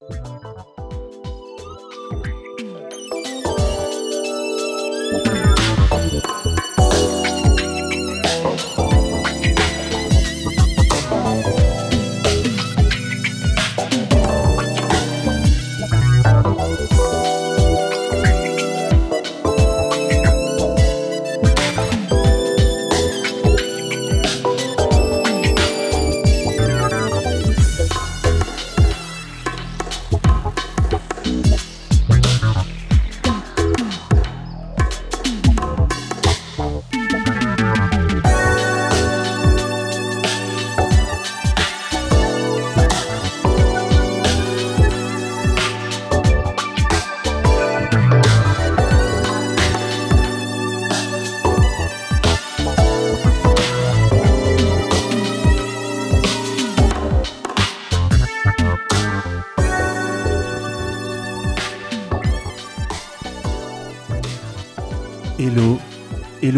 Hello,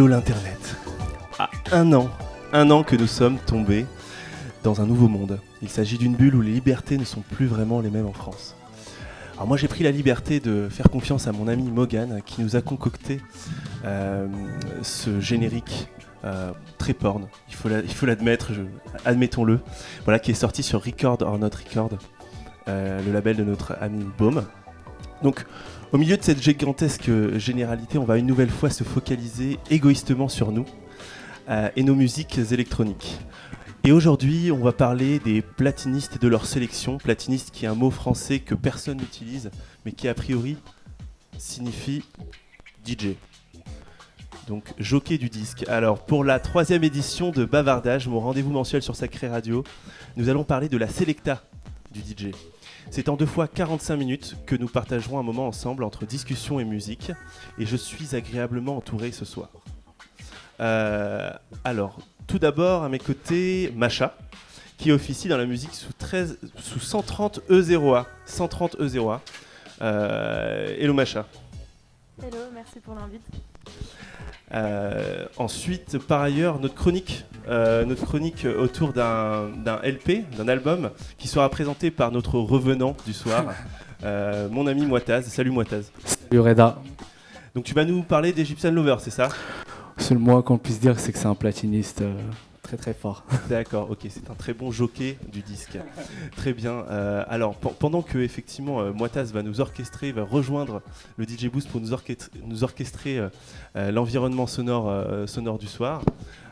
hello l'Internet. À un an, un an que nous sommes tombés dans un nouveau monde. Il s'agit d'une bulle où les libertés ne sont plus vraiment les mêmes en France. Alors moi j'ai pris la liberté de faire confiance à mon ami Mogan qui nous a concocté euh, ce générique euh, très porn, il faut l'admettre, admettons-le, voilà, qui est sorti sur Record or Not Record, euh, le label de notre ami Baume. Donc au milieu de cette gigantesque généralité, on va une nouvelle fois se focaliser égoïstement sur nous euh, et nos musiques électroniques. Et aujourd'hui, on va parler des platinistes et de leur sélection. Platiniste qui est un mot français que personne n'utilise, mais qui a priori signifie DJ. Donc jockey du disque. Alors pour la troisième édition de Bavardage, mon rendez-vous mensuel sur Sacré Radio, nous allons parler de la Selecta du DJ. C'est en deux fois 45 minutes que nous partagerons un moment ensemble entre discussion et musique, et je suis agréablement entouré ce soir. Euh, alors, tout d'abord, à mes côtés, Macha, qui officie dans la musique sous, 13, sous 130 E0A. 130 E0A. Euh, hello Macha. Hello, merci pour l'invite. Euh, ensuite, par ailleurs, notre chronique, euh, notre chronique autour d'un LP, d'un album, qui sera présenté par notre revenant du soir, euh, mon ami Moitaz. Salut Moitaz. Salut Reda. Donc tu vas nous parler d'Egyptian Lover, c'est ça? Seul moi qu'on puisse dire, c'est que c'est un platiniste euh, très très fort. D'accord, ok, c'est un très bon jockey du disque. Très bien. Euh, alors, pe- pendant que effectivement euh, Moitaz va nous orchestrer, va rejoindre le DJ Boost pour nous, orchestrer, euh, euh, l'environnement sonore, sonore du soir,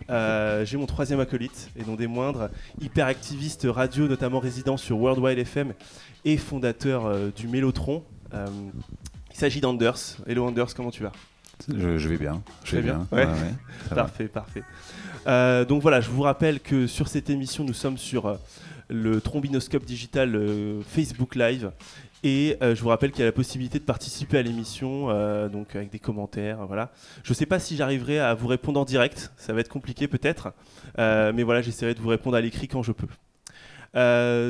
j'ai mon troisième acolyte, et non des moindres, hyperactiviste radio, notamment résident sur Worldwide FM et fondateur du Mélotron. Il s'agit d'Anders. Hello Anders, comment tu vas? Je, je vais bien. Je Très vais bien, bien. ouais. ça va. Parfait, parfait. Euh, donc voilà, je vous rappelle que sur cette émission, nous sommes sur euh, le trombinoscope digital euh, Facebook Live. Et je vous rappelle qu'il y a la possibilité de participer à l'émission, donc avec des commentaires, voilà. Je ne sais pas si j'arriverai à vous répondre en direct, ça va être compliqué peut-être, mais voilà, j'essaierai de vous répondre à l'écrit quand je peux.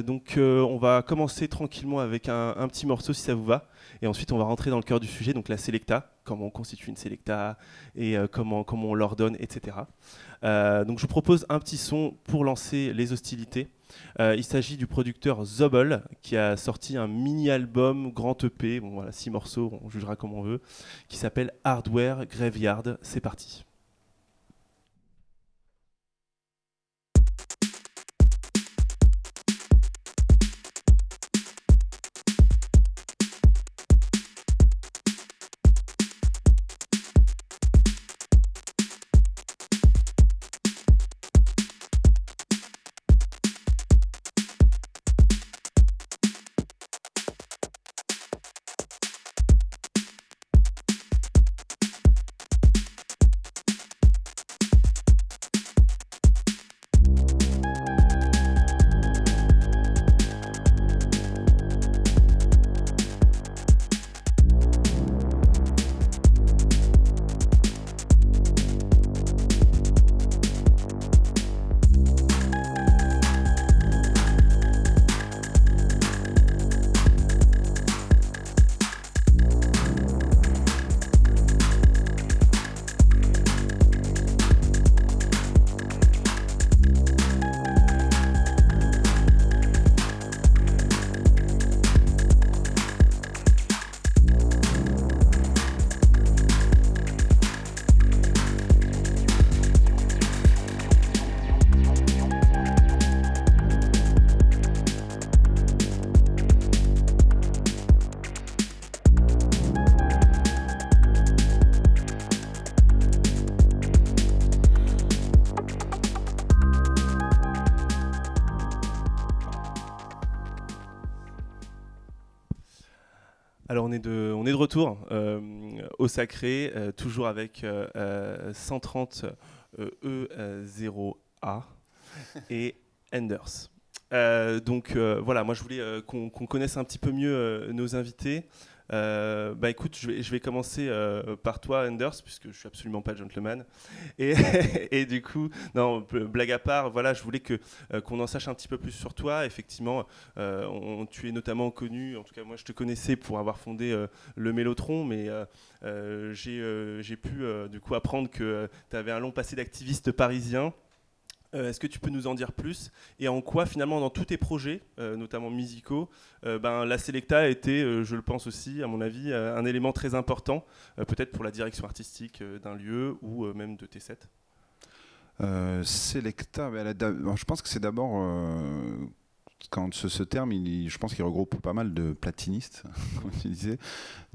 Donc on va commencer tranquillement avec un, un petit morceau si ça vous va, et ensuite on va rentrer dans le cœur du sujet, donc la selecta, comment on constitue une selecta et euh, comment, comment on l'ordonne, etc. Euh, donc je vous propose un petit son pour lancer les hostilités. Euh, il s'agit du producteur Zobel qui a sorti un mini-album grand EP, bon voilà, six morceaux, on jugera comme on veut, qui s'appelle Hardware Graveyard. C'est parti. Retour euh, au sacré, euh, toujours avec euh, 130 E0A et Enders. donc voilà, moi je voulais qu'on connaisse un petit peu mieux nos invités. Euh, bah écoute, je vais, commencer euh, par toi, Anders, puisque je suis absolument pas gentleman. Et, du coup, non, blague à part, voilà, je voulais que euh, qu'on en sache un petit peu plus sur toi. Effectivement, on, tu es notamment connu, en tout cas moi je te connaissais pour avoir fondé le Mélotron, mais j'ai pu du coup apprendre que tu avais un long passé d'activiste parisien. Euh, est-ce que tu peux nous en dire plus Et en quoi, finalement, dans tous tes projets, euh, notamment musicaux, euh, ben, la Selecta a été, je le pense aussi, à mon avis, un élément très important, peut-être pour la direction artistique d'un lieu ou même de tes sets Selecta, je pense que c'est d'abord quand ce, terme, je pense qu'il regroupe pas mal de platinistes, comme tu disais,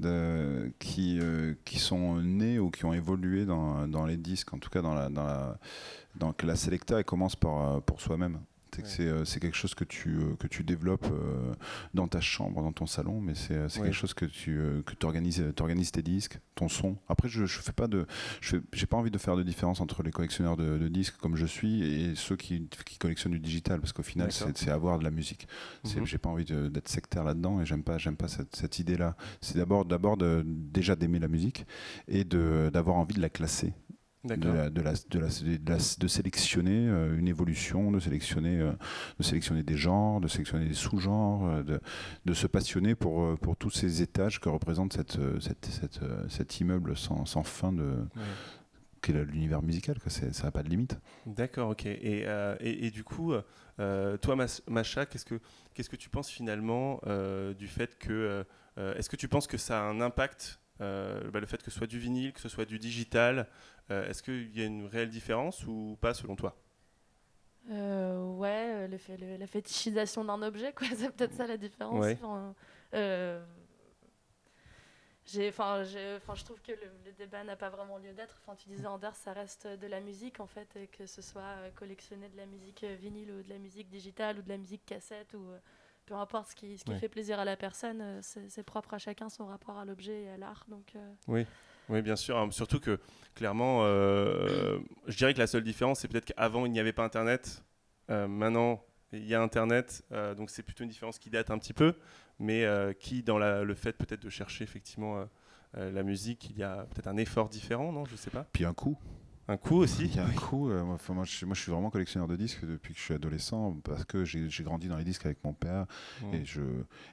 de, qui, qui sont nés ou qui ont évolué dans, dans, les disques, en tout cas dans la, dans la, donc la Selecta, elle commence par, euh, pour soi-même. Euh, c'est quelque chose que tu, euh, que tu développes dans ta chambre, dans ton salon, mais c'est quelque chose que tu que organises, organises tes disques, ton son. Après, je, je fais pas de, j'ai pas envie de faire de différence entre les collectionneurs de, disques comme je suis et ceux qui, qui collectionnent du digital, parce qu'au final, c'est avoir de la musique. Mhm. J'ai pas envie d'être sectaire là-dedans et j'aime pas, pas cette, cette idée-là. C'est d'abord, d'abord déjà d'aimer la musique et d'avoir envie de la classer de, la, de, la, de, la, de, sélectionner euh, une évolution, de sélectionner, euh, de sélectionner des genres, de sélectionner des sous-genres, euh, de, de, se passionner pour, pour tous ces étages que représente cette, cette, cette cet immeuble sans, sans fin de. qu'est l'univers musical, que ça n'a pas de limite. D'accord, ok. Et, et, et, du coup, toi, Macha, qu'est-ce que, qu'est-ce que tu penses finalement du fait que. est-ce que tu penses que ça a un impact euh, bah, le fait que ce soit du vinyle, que ce soit du digital, euh, est-ce qu'il y a une réelle différence ou pas selon toi? Euh, Ouais, le fait, la fétichisation d'un objet, quoi, c'est peut-être ça la différence. Enfin, je trouve que le, débat n'a pas vraiment lieu d'être. Enfin, tu disais Anders, ça reste de la musique en fait, que ce soit collectionner de la musique vinyle ou de la musique digitale ou de la musique cassette ou peu importe ce qui, ce qui fait plaisir à la personne, euh, c'est propre à chacun son rapport à l'objet et à l'art. Donc, euh. oui. oui, bien sûr. Hein. Surtout que, clairement, euh, je dirais que la seule différence, c'est peut-être qu'avant, il n'y avait pas Internet. maintenant, il y a Internet. donc, c'est plutôt une différence qui date un petit peu, mais qui, dans le fait peut-être de chercher effectivement la musique, il y a peut-être un effort différent, non? Je sais pas. Puis un coût. Un coup aussi Il y a un coup. Euh, moi, moi, je, moi, je, suis vraiment collectionneur de disques depuis que je suis adolescent parce que j'ai grandi dans les disques avec mon père mmh. et, je,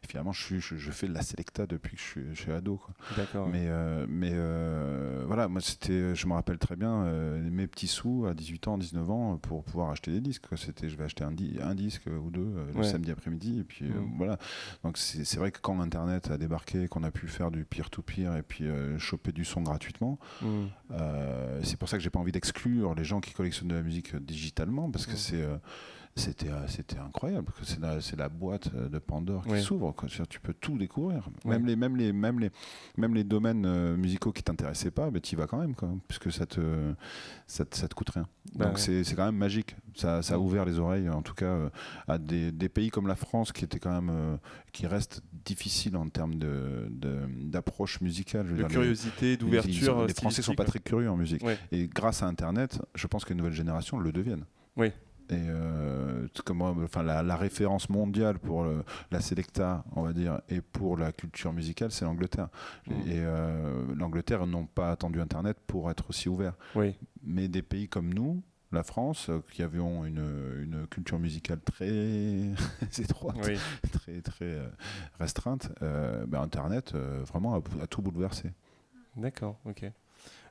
finalement je, suis, je, fais de la Selecta depuis que je suis, je suis ado. D'accord. Mais, euh, mais euh, voilà, moi c'était, je me rappelle très bien mes petits sous à 18 ans, 19 ans pour pouvoir acheter des disques. C'était, je vais acheter un, un disque ou deux le samedi après-midi et puis mmh. voilà. Donc c'est vrai que quand Internet a débarqué, qu'on a pu faire du peer-to-peer et puis choper du son gratuitement, mmh. c'est pour ça que j'ai pas envie d'exclure les gens qui collectionnent de la musique digitalement parce que c'est euh, c'était euh, c'était incroyable que c'est la, la, boîte euh, de Pandore qui s'ouvre tu peux tout découvrir. Même les même les même les même les domaines musicaux qui t'intéressaient pas ben tu y vas quand même quoi, puisque ça te ça, te coûte rien. Bah donc c'est quand même magique. Ça, ça, a ouvert les oreilles en tout cas à des, des, pays comme la France qui était quand même qui reste difficile en termes de d'approche musicale de curiosité d'ouverture les, les, Français sont pas très curieux en musique. et grâce à Internet, je pense que les nouvelles générations le deviennent. Oui. Et euh, comme, enfin, la, référence mondiale pour la Selecta, on va dire, et pour la culture musicale, c'est l'Angleterre. Mmh. Et euh, l'Angleterre n'ont pas attendu Internet pour être aussi ouvert. Oui. Mais des pays comme nous, la France, euh, qui avions une, une culture musicale très étroite, très, très restreinte, ben Internet vraiment a, a tout bouleversé. D'accord, ok.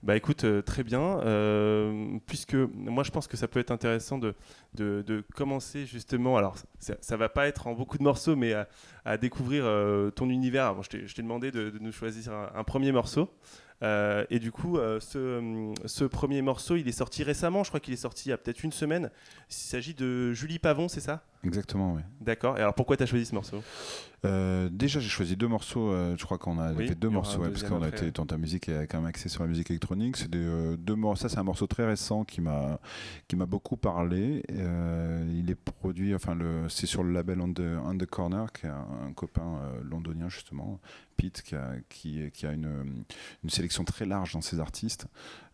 Bah écoute, euh, très bien. Euh, puisque moi je pense que ça peut être intéressant de, de, commencer justement. Alors ça, ça, va pas être en beaucoup de morceaux, mais à, découvrir euh, ton univers. Je t'ai demandé de, nous choisir un, premier morceau. et du coup, ce, ce, premier morceau, il est sorti récemment. Je crois qu'il est sorti il y a peut-être une semaine. Il s'agit de Julie Pavon, c'est ça? Exactement, oui. D'accord. Et alors pourquoi tu as choisi ce morceau? Euh, déjà, j'ai choisi deux morceaux. Euh, je crois qu'on a fait deux morceaux, parce qu'on a été dans ta musique et quand même axé sur la musique électronique. C'est deux morceaux. Ça, c'est un morceau très récent qui m'a qui m'a beaucoup parlé. Euh, il est produit, enfin, le, c'est sur le label On the, On the Corner, qui est un, un copain euh, londonien, justement, Pete, qui a, qui, qui a une, une sélection très large dans ses artistes,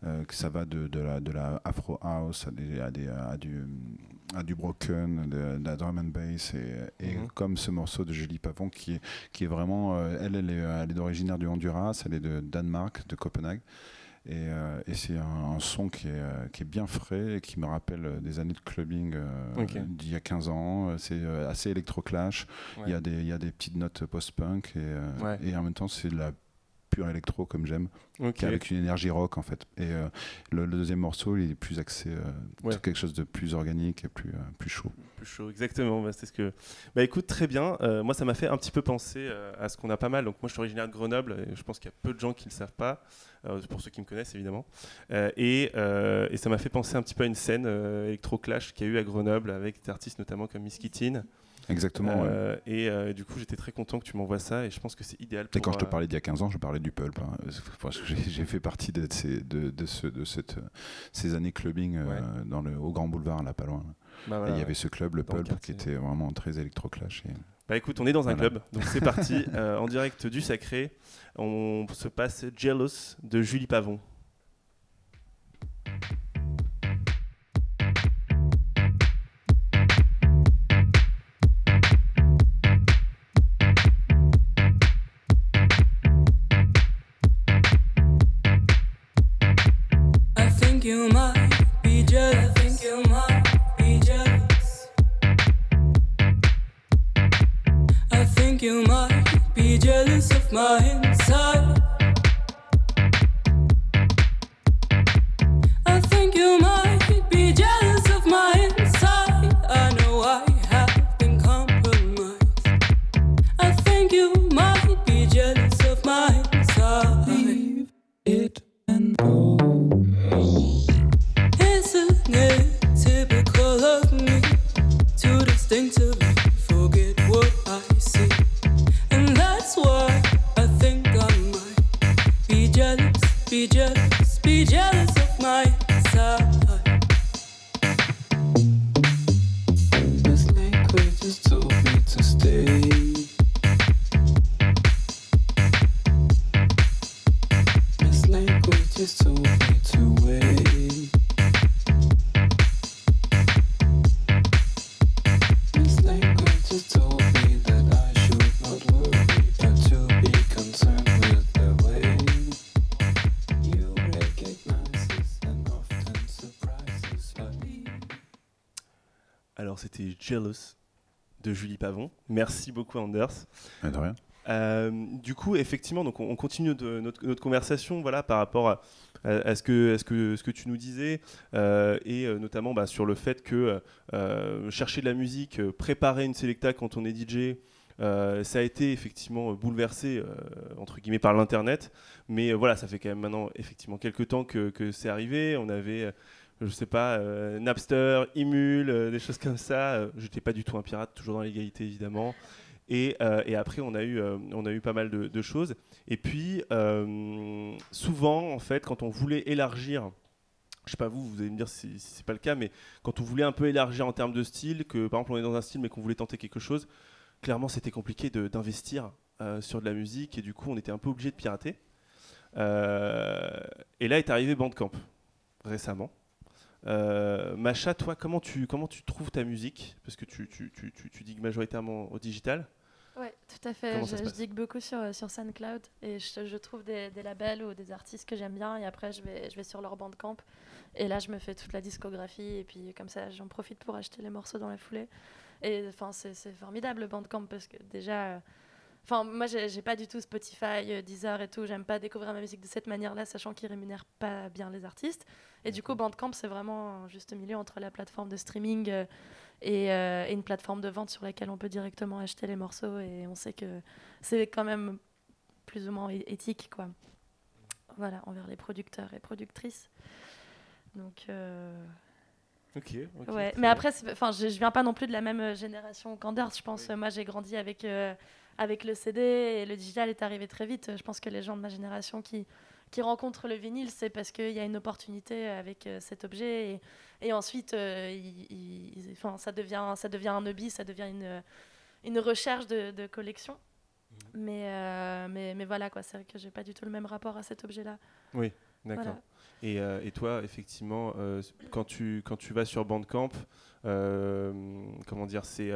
euh, que ça va de, de, la, de la Afro House à, des, à, des, à du, à du broken, de, de la drum and bass, et, et Mhm. comme ce morceau de Julie Pavon, qui est, qui est vraiment, euh, elle, elle est, elle est originaire du Honduras, elle est de Danemark, de Copenhague. Et, euh, et c'est un, un son qui est, euh, qui est bien frais et qui me rappelle euh, des années de clubbing euh, d'il y a 15 ans. Euh, C'est euh, assez électro-clash. Il y, a Ouais. des- il y a des petites notes post-punk et, euh, Ouais. et en même temps c'est de la pure électro comme j'aime, Ok. qui est avec une énergie rock en fait. Et euh, le, le deuxième morceau il est plus axé euh, Ouais. sur quelque chose de plus organique et plus, euh, plus chaud. Plus chaud, exactement. Bah, c'est ce que. Bah écoute, très bien. Moi, ça m'a fait un petit peu penser à ce qu'on a pas mal. Donc moi, je suis originaire de Grenoble et je pense qu'il y a peu de gens qui le savent pas. Pour ceux qui me connaissent évidemment. Euh, et, euh, et ça m'a fait penser un petit peu à une scène euh, électro clash qu'il y a eu à Grenoble avec des artistes notamment comme Miss Kittin. Exactement. ouais. Et euh, du coup, j'étais très content que tu m'envoies ça et je pense que c'est idéal. Pour, quand je te parlais d'il y a 15 ans, je parlais du pulp. hein. Parce que j'ai- fait partie de, ces, de, de, ce, de cette, ces années clubbing euh, Ouais. dans le, au Grand Boulevard, là, pas loin. bah, Et il y ouais. avait ce club, le Dans le Pulp, qui était vraiment très électro-clash. et- Bah écoute, on est dans un Voilà. club, donc c'est parti. Euh, en direct du Sacré, on se passe Jealous de Julie Pavon. Merci beaucoup Anders. Mais de rien. Euh, du coup, effectivement, donc on, on continue de, notre, notre conversation, voilà, par rapport à, ce que, à ce que, ce que tu nous disais, euh, et euh, notamment bah, sur le fait que euh, chercher de la musique, préparer une selecta quand on est DJ. ça a été effectivement bouleversé entre guillemets par l'internet, mais voilà, ça fait quand même maintenant effectivement quelques temps que, que c'est arrivé. On avait, je sais pas, euh, Napster, Emule, euh, des choses comme ça. Euh, J'étais pas du tout un pirate, toujours dans l'égalité évidemment. Et, euh, après, on a eu, on a eu pas mal de, choses. Et puis, souvent, en fait, quand on voulait élargir, je sais pas vous, vous allez me dire si, si c'est pas le cas, mais quand on voulait un peu élargir en termes de style, que par exemple on est dans un style mais qu'on voulait tenter quelque chose, clairement c'était compliqué d'investir sur de la musique et du coup on était un peu obligé de pirater. Et là est arrivé Bandcamp récemment. Euh, Macha, toi, comment tu, comment tu trouves ta musique? Parce que tu, tu, tu, tu, tu digues majoritairement au digital. Ouais, tout à fait. Je, je digue beaucoup sur, sur SoundCloud et je, je trouve des, des labels ou des artistes que j'aime bien et après je vais, je vais sur leur bandcamp et là je me fais toute la discographie et puis comme ça j'en profite pour acheter les morceaux dans la foulée. Et enfin c'est c'est formidable le bandcamp parce que déjà, enfin moi j'ai pas du tout Spotify, euh, Deezer et tout, j'aime pas découvrir ma musique de cette manière-là sachant qu'ils rémunèrent pas bien les artistes. Et du coup Bandcamp c'est vraiment un juste milieu entre la plateforme de streaming. euh, et, euh, et une plateforme de vente sur laquelle on peut directement acheter les morceaux. Et on sait que c'est quand même plus ou moins éthique quoi. Voilà envers les producteurs et productrices. Donc euh, ouais. mais après enfin je, je viens pas non plus de la même génération qu'Anders je pense. Oui. moi j'ai grandi avec euh, avec le CD et le digital est arrivé très vite je pense que les gens de ma génération qui qui rencontrent le vinyle, c'est parce qu'il y a une opportunité avec euh, cet objet. Et, et ensuite, euh, il- il- enfin, ça, devient, ça devient un hobby, ça devient une, une recherche de, de collection. Mais, euh, mais, mais voilà, quoi, c'est vrai que j'ai pas du tout le même rapport à cet objet-là. Oui, d'accord. Voilà. Et, euh, et toi, effectivement, quand, tu, quand tu vas sur Bandcamp, comment dire, c'est.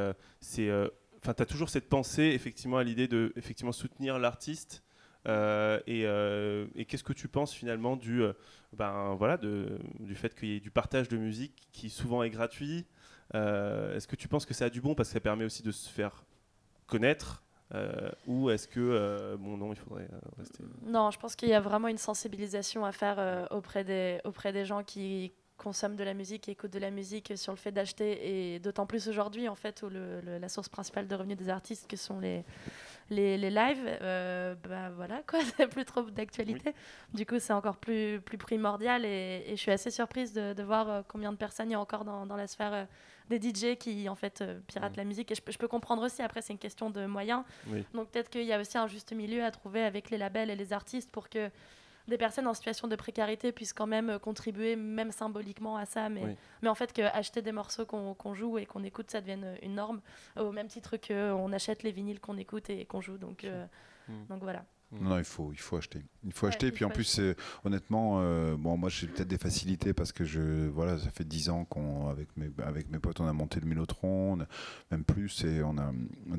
Enfin, tu as toujours cette pensée, effectivement, à l'idée de effectivement, soutenir l'artiste. euh, et euh, et qu'est-ce que tu penses finalement du, euh, ben, voilà, de, du fait qu'il y ait du partage de musique qui souvent est gratuit Est-ce que tu penses que ça a du bon parce que ça permet aussi de se faire connaître Ou est-ce que, bon, non, il faudrait rester. Non, je pense qu'il y a vraiment une sensibilisation à faire auprès, des, auprès des gens qui consomment de la musique et écoutent de la musique sur le fait d'acheter et d'autant plus aujourd'hui en fait où le- le- la source principale de revenus des artistes que sont les, les, les lives, euh, bah voilà quoi, c'est plus trop d'actualité. Du coup c'est encore plus, plus primordial et, et je suis assez surprise de, de voir euh, combien de personnes il y a encore dans, dans la sphère euh, des DJ qui en fait euh, piratent Mhm. la musique et je, peux- je peux comprendre aussi après c'est une question de moyens Oui. donc peut-être qu'il y a aussi un juste milieu à trouver avec les labels et les artistes pour que des personnes en situation de précarité puissent quand même euh, contribuer, même symboliquement, à ça. Mais, Oui. mais en fait, que acheter des morceaux qu'on joue et qu'on écoute, ça devienne euh, une norme, au même titre qu'on achète les vinyles qu'on écoute et qu'on joue. Donc, euh, Mm. donc voilà. Non, il faut, il faut acheter. Il faut Ouais, acheter. il Puis en plus, c'est- honnêtement, euh, bon, moi j'ai peut-être des facilités parce que je, voilà, ça fait 10 ans qu'on, avec mes, avec mes potes, on a monté le Mélotron, même plus, et on a,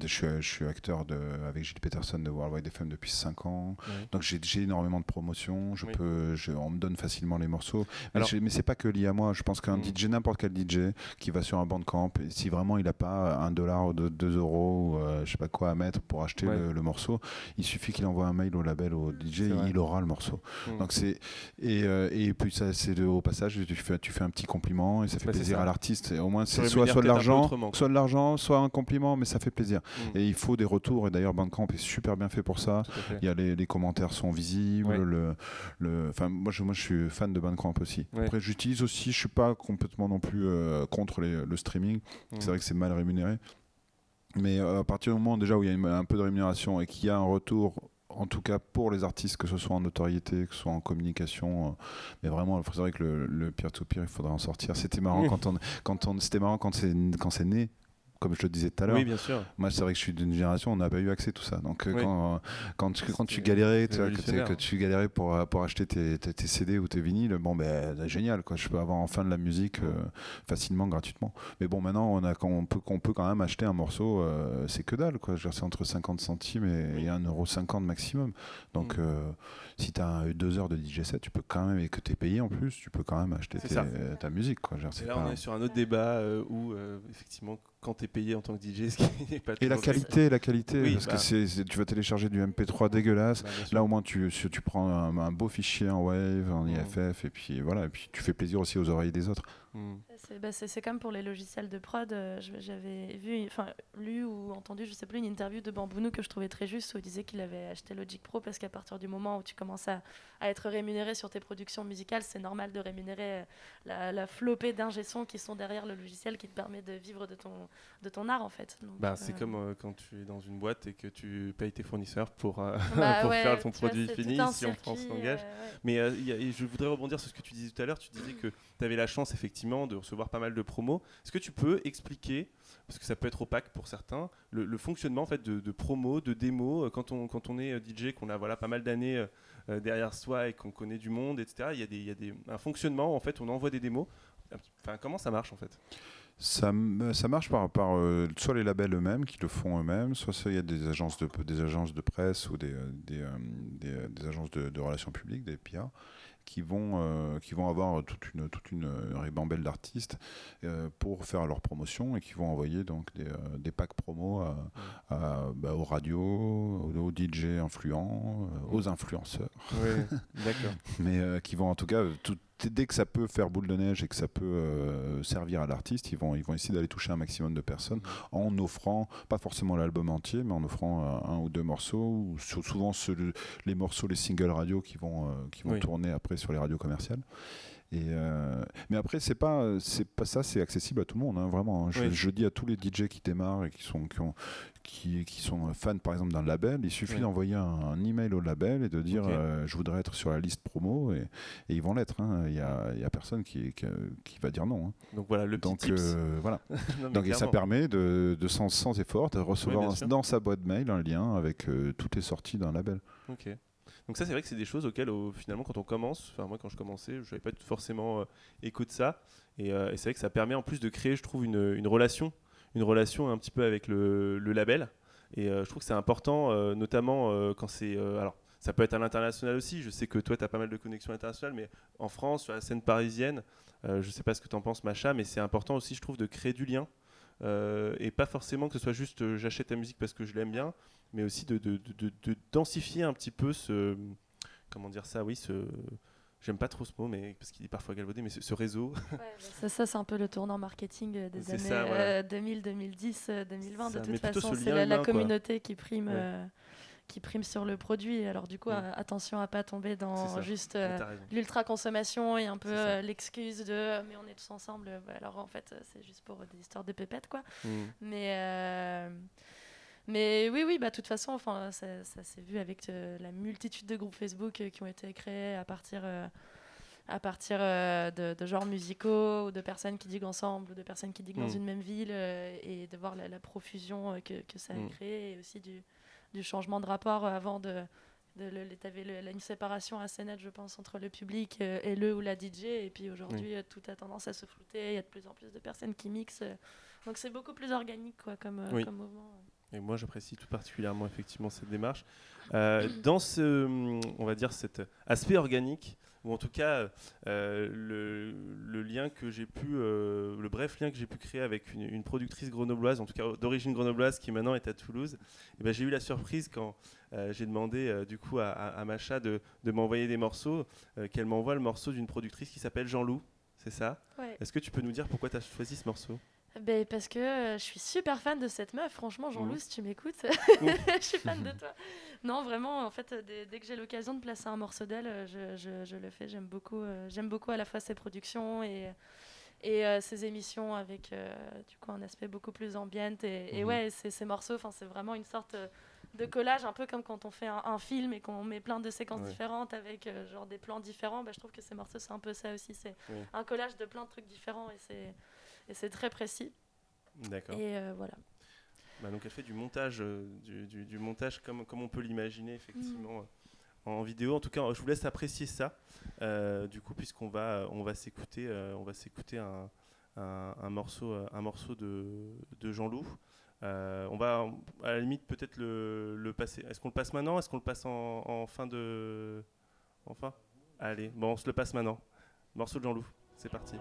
je suis, je suis acteur de, avec Gilles Peterson de Worldwide FM depuis 5 ans. Ouais. Donc j'ai, j'ai énormément de promotions. Je Oui. peux, je- on me donne facilement les morceaux. Mais, Alors- je- mais c'est pas que lié à moi. Je pense qu'un Mm. DJ, n'importe quel DJ, qui va sur un bandcamp, et si vraiment il n'a pas un dollar ou deux, deux euros, ou, euh, je sais pas quoi à mettre pour acheter Ouais. le, le morceau, il suffit qu'il envoie un mail au label, au DJ, il aura le morceau. Mm. Donc c'est et, euh, et puis ça c'est au passage tu fais tu fais un petit compliment et ça fait plaisir à l'artiste. Au moins c'est soit soit de l'argent, soit de l'argent, soit un compliment, mais ça fait plaisir. Mm. Et il faut des retours. Et d'ailleurs Bandcamp est super bien fait pour ça. Il y a les, les commentaires sont visibles. Ouais. Le, le, enfin, moi, je, moi, je suis fan de Bandcamp aussi. Ouais. Après, j'utilise aussi, je suis pas complètement non plus euh, contre les- le streaming. Mm. C'est vrai que c'est mal rémunéré. Mais euh, à partir du moment déjà où il y a une- un peu de rémunération et qu'il y a un retour, en tout cas pour les artistes, que ce soit en notoriété, que ce soit en communication, euh, mais vraiment, il faudrait que le, le peer-to-peer, il faudrait en sortir. C'était marrant quand on, quand on, c'était marrant quand c'est, quand c'est né. Comme je le disais tout à l'heure, Oui, bien sûr. moi, c'est vrai que je suis d'une génération, on n'a pas eu accès à tout ça. Donc, euh, Oui. quand, quand, tu, quand tu galérais, tu vois, que, tu- révolutionnaire. que tu galérais pour, pour acheter tes, tes, tes CD ou tes vinyles, bon, ben, génial, quoi. Je peux avoir enfin de la musique euh, facilement, gratuitement. Mais bon, maintenant, on, a, quand on, peut, on peut quand même acheter un morceau, euh, c'est que dalle, quoi. C'est entre 50 centimes et, et 1,50€ maximum. Donc, Mm. euh, si tu as deux heures de DJ set, tu peux quand même, et que tu es payé en plus, tu peux quand même acheter tes- ça. ta musique, quoi. Et là, pas- on est sur un autre débat euh, où, euh, effectivement, quand tu es payé en tant que DJ, ce qui n'est pas Et la qualité, la qualité, Oui, parce bah. que c'est- tu vas télécharger du MP3 dégueulasse. Bah. Là au moins tu, si tu prends un, un beau fichier en Wave, en Mm. IFF et puis voilà, et puis tu fais plaisir aussi aux oreilles des autres. Mm. C'est bah, c'est- comme pour les logiciels de prod. euh, J'avais vu, enfin lu ou entendu, je sais plus, une interview de Bambounou que je trouvais très juste où il disait qu'il avait acheté Logic Pro parce qu'à partir du moment où tu commences à, à être rémunéré sur tes productions musicales, c'est normal de rémunérer euh, la, la flopée d'ingé qui sont derrière le logiciel qui te permet de vivre de ton, de ton art en fait. Bah, c'est euh, comme euh, quand tu es dans une boîte et que tu payes tes fournisseurs pour, bah pour ouais, faire ton vois, produit fini, si on prend circuit, son engage. euh, ouais. Mais il y a- et je voudrais rebondir sur ce que tu disais tout à l'heure. Tu disais que tu avais la chance, effectivement, de recevoir pas mal de promos. Est-ce que tu peux expliquer, parce que ça peut être opaque pour certains, le, le fonctionnement en fait, de, de promos, de démos, quand on, quand on est DJ, qu'on a voilà, pas mal d'années derrière soi et qu'on connaît du monde, etc. Il y a, des, il y a des, un fonctionnement, en fait, on envoie des démos. Enfin, comment ça marche en fait? Ça, ça marche par, par euh, soit les labels eux-mêmes qui le font eux-mêmes, soit il y a des agences de, des agences de presse ou des, euh, des, euh, des, euh, agences de, de relations publiques, des PIA, qui vont, euh, qui vont avoir toute une, toute une ribambelle d'artistes euh, pour faire leur promotion et qui vont envoyer donc des, euh, des packs promo à, à, bah, aux radios, aux, aux DJ influents, aux influenceurs. Oui, d'accord. mais qui vont en tout cas tout- dès que ça peut faire boule de neige et que ça peut euh, servir à l'artiste, ils vont ils vont essayer d'aller toucher un maximum de personnes en offrant pas forcément l'album entier, mais en offrant euh, un ou deux morceaux ou sou- souvent ceux- les morceaux les singles radio qui vont euh, qui vont Oui. tourner après sur les radios commerciales. Et euh, mais après, c'est pas, c'est pas ça, c'est accessible à tout le monde, hein, vraiment. hein. Je, Oui. je dis à tous les DJ qui démarrent et qui sont, qui, ont- qui, qui sont fans, par exemple, d'un label, il suffit Oui. d'envoyer un, un email au label et de dire euh, je voudrais être sur la liste promo et, et ils vont l'être. hein. Il y, a, y a personne qui, qui, qui va dire non. hein. Donc voilà, le petit Donc tips. euh, voilà. Non, Donc et ça permet de, de sans, sans effort de recevoir dans sa boîte mail un lien avec euh, toutes les sorties d'un label. Ok. Donc ça, c'est vrai que c'est des choses auxquelles, au- finalement, quand on commence, enfin moi, quand je commençais, je n'avais pas forcément euh, écho de ça. Et, euh, c'est vrai que ça permet en plus de créer, je trouve, une, relation, une relation un petit peu avec le, label. Et euh, je trouve que c'est important, euh, notamment quand c'est... alors, ça peut être à l'international aussi. Je sais que toi, tu as pas mal de connexions internationales, mais en France, sur la scène parisienne, je sais pas ce que tu en penses, Macha, mais c'est important aussi, je trouve, de créer du lien. Et pas forcément que ce soit juste j'achète ta musique parce que je l'aime bien, mais aussi de, de, de- de- de densifier un petit peu ce. Comment dire ça Oui, ce. J'aime pas trop ce mot, mais parce qu'il est parfois galvaudé, mais ce, ce réseau. Ouais, ça, ça, c'est un peu le tournant marketing euh, des années ça, voilà. euh, 2000, 2010, euh, 2020. Ça, de toute façon, ce c'est la, la humain, quoi. communauté qui prime, Ouais. euh, qui prime sur le produit. Alors du coup, euh, attention à pas tomber dans juste euh, l'ultra consommation et un peu euh, l'excuse de mais on est tous ensemble. bah, alors en fait, c'est juste pour des histoires de pépettes quoi. Mm. Mais euh, mais oui, oui, bah de toute façon, enfin, ça, ça s'est vu avec euh, la multitude de groupes Facebook euh, qui ont été créés à partir, euh, à partir de, de genres musicaux, ou de personnes qui diguent ensemble, ou de personnes qui diguent dans Mm. une même ville, et de voir la, la profusion que, que ça a Mm. créé, et aussi du, du changement de rapport avant de. de le, le- t'avais le- une séparation assez nette, je pense, entre le public et le ou la DJ, et puis aujourd'hui, tout a tendance à se flouter, il y a de plus en plus de personnes qui mixent. donc c'est beaucoup plus organique quoi, comme, Oui. comme mouvement. Et moi, j'apprécie tout particulièrement effectivement cette démarche. Euh, dans ce, on va dire, cet aspect organique, ou en tout cas euh, le, le lien que j'ai pu, euh, le bref lien que j'ai pu créer avec une, une productrice grenobloise, en tout cas d'origine grenobloise, qui maintenant est à Toulouse, et ben, j'ai eu la surprise quand j'ai demandé du coup à, à- à Macha de, de m'envoyer des morceaux, qu'elle m'envoie le morceau d'une productrice qui s'appelle Jean-Loup. C'est ça? Ouais. Est-ce que tu peux nous dire pourquoi tu as choisi ce morceau? Ben, parce que euh, je suis super fan de cette meuf, franchement, Jean-Loup, Mhm. si tu m'écoutes, je suis fan de toi. Non, vraiment, en fait, dès, dès que j'ai l'occasion de placer un morceau d'elle, euh, je, je- je le fais. J'aime beaucoup, euh, j'aime beaucoup à la fois ses productions et, et euh, ses émissions avec du coup, un aspect beaucoup plus ambient. Et, et Mhm. ouais, ces, morceaux, c'est vraiment une sorte de collage, un peu comme quand on fait un, un film et qu'on met plein de séquences Ouais. différentes avec genre des plans différents. Bah, je trouve que ces morceaux, c'est un peu ça aussi. C'est un collage de plein de trucs différents et c'est, et c'est très précis. D'accord. Et euh, voilà. Bah, donc elle fait du montage, euh, du, du- du montage comme, comme on peut l'imaginer effectivement Mm. euh, en vidéo. En tout cas, je vous laisse apprécier ça. euh, du coup, puisqu'on va, on va s'écouter, on va s'écouter un, un- un morceau, un morceau de, de Jean Loup. On va à la limite peut-être le, le passer. Est-ce qu'on le passe maintenant Est-ce qu'on le passe en, en fin de, enfin Allez, bon, on se le passe maintenant. Morceau de Jean Loup. C'est parti.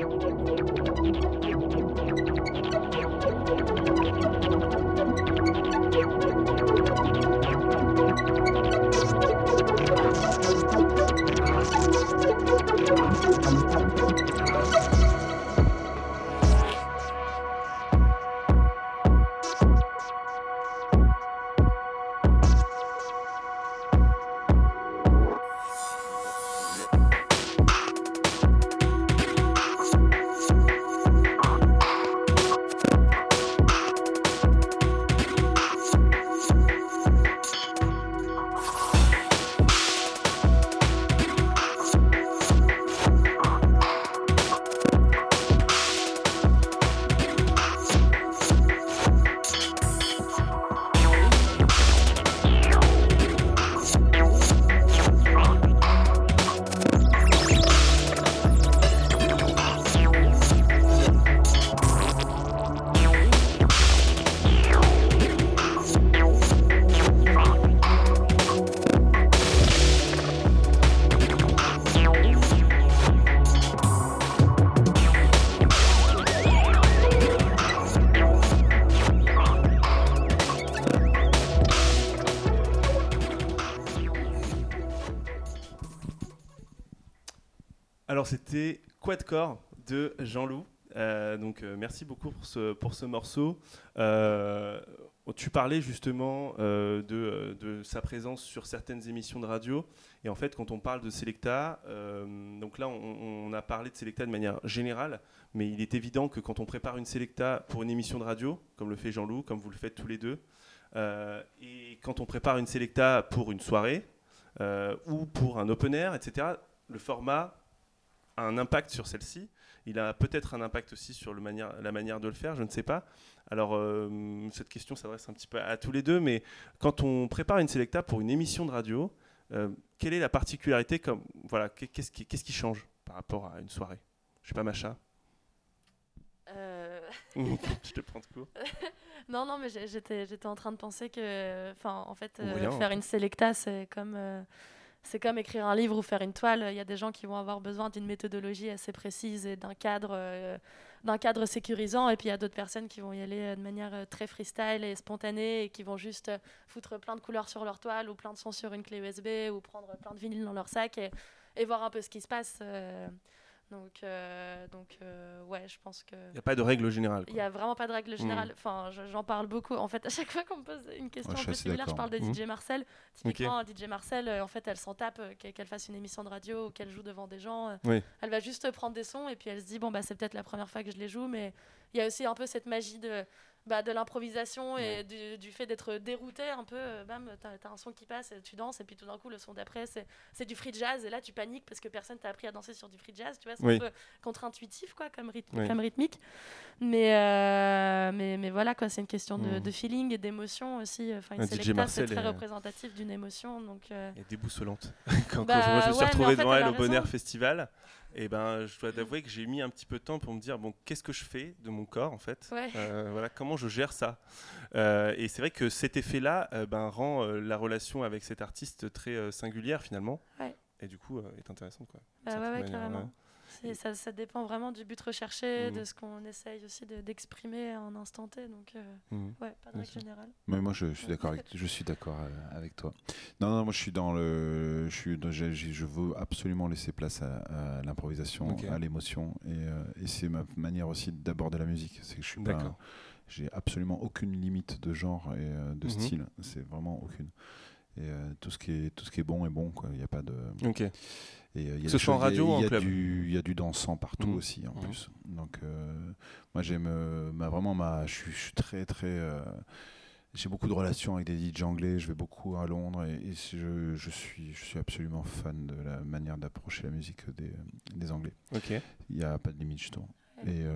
Alors c'était Quadcore de Jean-Loup. Euh, donc euh, merci beaucoup pour ce, morceau. Euh, tu parlais justement de, sa présence sur certaines émissions de radio. Et en fait, quand on parle de Selecta, donc là, on, on a parlé de Selecta de manière générale, mais il est évident que quand on prépare une Selecta pour une émission de radio, comme le fait Jean-Loup, comme vous le faites tous les deux, et quand on prépare une Selecta pour une soirée ou pour un open air, etc., le format a un impact sur celle-ci. Il a peut-être un impact aussi sur le manière, la manière de le faire, je ne sais pas. Alors, euh, cette question s'adresse un petit peu à tous les deux, mais quand on prépare une Selecta pour une émission de radio, euh, quelle est la particularité comme, voilà, qu'est- Qu'est-ce qui, change par rapport à une soirée? Je sais pas, Macha Euh, Je te prends de court. Non, non, mais j'étais, en train de penser que, enfin, en fait, rien, faire en une selecta, c'est comme, c'est comme écrire un livre ou faire une toile. Il y a des gens qui vont avoir besoin d'une méthodologie assez précise et d'un cadre, euh, cadre sécurisant, et puis il y a d'autres personnes qui vont y aller euh, de manière euh, très freestyle et spontanée et qui vont juste foutre plein de couleurs sur leur toile ou plein de sons sur une clé USB ou prendre plein de vinyles dans leur sac et, voir un peu ce qui se passe. Donc, euh, donc, euh, ouais, je pense que. Il n'y a pas de règle générale. Il n'y a vraiment pas de règle générale. Enfin, je- j'en parle beaucoup. En fait, à chaque fois qu'on me pose une question Ouais, un peu similaire, je parle de Mhm. DJ Marcel. Typiquement, DJ Marcel, euh, en fait, elle s'en tape qu'elle fasse une émission de radio ou qu'elle joue devant des gens. Oui. Elle va juste prendre des sons et puis elle se dit, bon, bah, c'est peut-être la première fois que je les joue, mais il y a aussi un peu cette magie de, bah, de l'improvisation et du, du fait d'être dérouté un peu. euh, bam, t'as as un son qui passe, et tu danses, et puis tout d'un coup, le son d'après, c'est c'est du free jazz, et là, tu paniques parce que personne t'a appris à danser sur du free jazz, tu vois, c'est Oui. un peu contre-intuitif, quoi, comme, rythme, Oui. comme rythmique. Mais, euh, mais, mais voilà, quoi, c'est une question de, Mm. de feeling et d'émotion aussi. Enfin, une Un DJ selecta, c'est Marcel très est, euh, représentatif d'une émotion, donc... euh, Elle est déboussolante. quand, Bah, quand je, moi, je me suis ouais, mais retrouvé en fait, devant elle elle a au Bon Air raison. Festival, et ben, je dois t'avouer que j'ai mis un petit peu de temps pour me dire bon, qu'est-ce que je fais de mon corps en fait? Ouais. Euh, Voilà, comment je gère ça? Euh, Et c'est vrai que cet effet-là euh, ben, rend la relation avec cet artiste très singulière finalement, Ouais. et du coup est intéressante quoi. Bah ouais, manière, carrément. Ça, ça dépend vraiment du but recherché, Mhm. de ce qu'on essaye aussi de- d'exprimer en instant T. Donc, euh, Mhm. ouais, pas de règle générale. Mais moi, je, suis d'accord avec, je suis d'accord euh, avec toi. Non, non, moi, je suis dans le, je suis, dans- j'ai- j'ai- je veux absolument laisser place à, à l'improvisation, à l'émotion, et, euh, et c'est ma manière aussi d'aborder la musique. C'est que je suis pas, j'ai absolument aucune limite de genre et euh, de Mhm. style. C'est vraiment aucune. Et euh, tout ce qui est, tout ce qui est bon est bon, quoi. Il n'y a pas de. Ok. Et, euh, y a Que ce soit en radio ou en club. Il y a du dansant partout Mhm. aussi, en Mhm. plus. Donc, euh, moi, j'aime ma, vraiment ma. Je suis, je très, très. j'ai beaucoup de relations avec des DJ anglais. Je vais beaucoup à Londres et, je, je suis, je suis absolument fan de la manière d'approcher la musique des, des Anglais. Il n'y a pas de limite, justement. Ouais, Et, euh,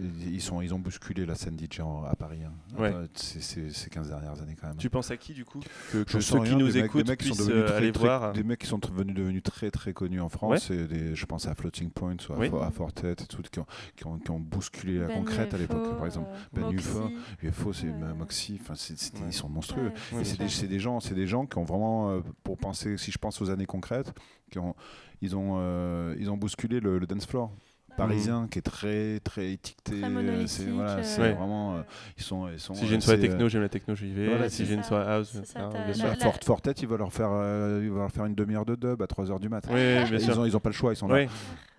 et ils, sont, ils ont bousculé la scène DJ à Paris. hein. Ouais. C'est- Ces 15 dernières années, quand même. Tu penses à qui du coup Que, que ceux sens qui rien, nous des mecs- écoutent des mecs qui sont puissent devenus euh, très- aller très- voir. Des mecs qui sont devenus, devenus très très connus en France. Et des, je pense à Floating Point, ou à, Oui. À Fortet, et tout, qui, ont, qui, ont, qui ont bousculé la Ben concrète à l'époque, UFO, par exemple. euh, Ben UFO, Moxie. UFO, c'est Ouais. Moxie, enfin, c'est- c'était- Ouais. ils sont monstrueux. Ouais, Ouais, Et c'est des, des gens, c'est des gens qui ont vraiment, euh, pour penser, si je pense aux années concrètes, qui ont, ils ont, euh, ils ont bousculé le, le dance floor parisien, qui est très très étiqueté. Euh, c'est voilà, c'est Ouais. vraiment, euh, ils sont, ils sont. Si j'ai une euh, soirée techno, j'aime la techno, j'y vais. Voilà, si j'ai une soirée house, ça, ah, euh, Fort- Fortet, il va leur faire, euh, il va leur faire une demi-heure de dub à 3h du matin. Oui, oui, bien ils, sûr. ont, ils ont pas le choix, ils sont là. Oui,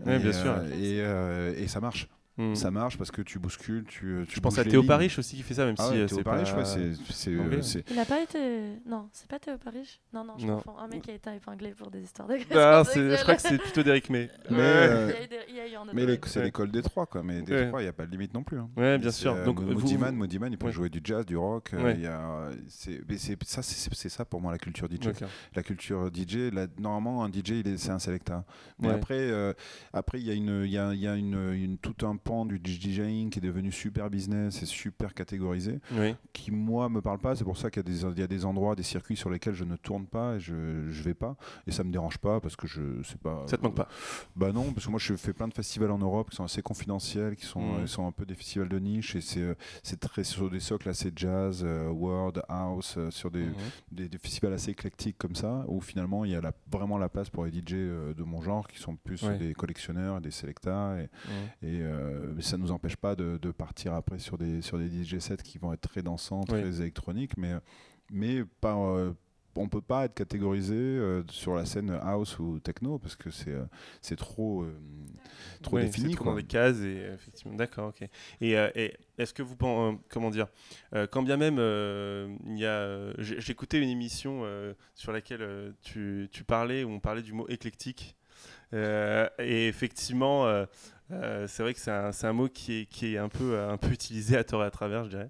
oui, bien Et, sûr. euh, et, euh, et ça marche. Hmm. Ça marche parce que tu bouscules, tu. tu Je pense à Théo lignes. Parish aussi qui fait ça, même Ah si ouais, euh, Théo c'est Parish, pas. ouais, c'est- c'est. anglais. euh, c'est- Il a pas été. Non, c'est pas Théo Paris Non, non, je Non. confonds. Un mec qui a été épinglé pour des histoires de. Ah, c'est- je crois que c'est plutôt d'Eric May. Mais, euh, Il y a eu un autre Mais c'est Ouais. l'école des trois, quoi. Mais des Ouais. trois, il n'y a pas de limite non plus. hein. Ouais, bien sûr. euh, Donc, Mo- vous- Moodiman, Moodiman, il peut Ouais. jouer du jazz, du rock. euh, Ouais. il y a, c'est, mais c'est, ça, c'est, c'est ça pour moi la culture DJ. La culture DJ, normalement, un DJ, il est, c'est un selecta. Mais Ouais. après, euh, après, il y a, une, il y a, il y a une, une- tout un pan du DJing qui est devenu super business et super catégorisé, Oui. qui moi me parle pas. C'est pour ça qu'il y a des, il y a des endroits, des circuits sur lesquels je ne tourne pas et je, je vais pas. Et ça me dérange pas parce que je sais pas. Ça te manque pas? Bah non, parce que moi je fais plein de festivals en Europe qui sont assez confidentiels, qui sont, Mhm. euh, sont un peu des festivals de niche et c'est euh, très sur des socles assez jazz, euh, world, house, euh, sur des, Mhm. des, des festivals assez éclectiques comme ça, où finalement il y a la- vraiment la place pour les DJ de mon genre qui sont plus Ouais. des collectionneurs, des selectas et, Mhm. et euh, ça nous empêche pas de, de partir après sur des, sur des DJ sets qui vont être très dansants, Oui. très électroniques, mais, mais pas, euh, on peut pas être catégorisé euh, sur la scène house ou techno parce que c'est euh, c'est trop euh, trop Ouais, défini c'est trop quoi. dans des cases et euh, effectivement d'accord ok et, euh, et est-ce que vous pensez comment dire euh, quand bien même euh, il y a euh, écouté une émission euh, sur laquelle euh, tu, tu parlais où on parlait du mot éclectique Euh, et effectivement euh, euh, c'est vrai que c'est un, mot qui est, qui est un peu un peu utilisé à tort et à travers je dirais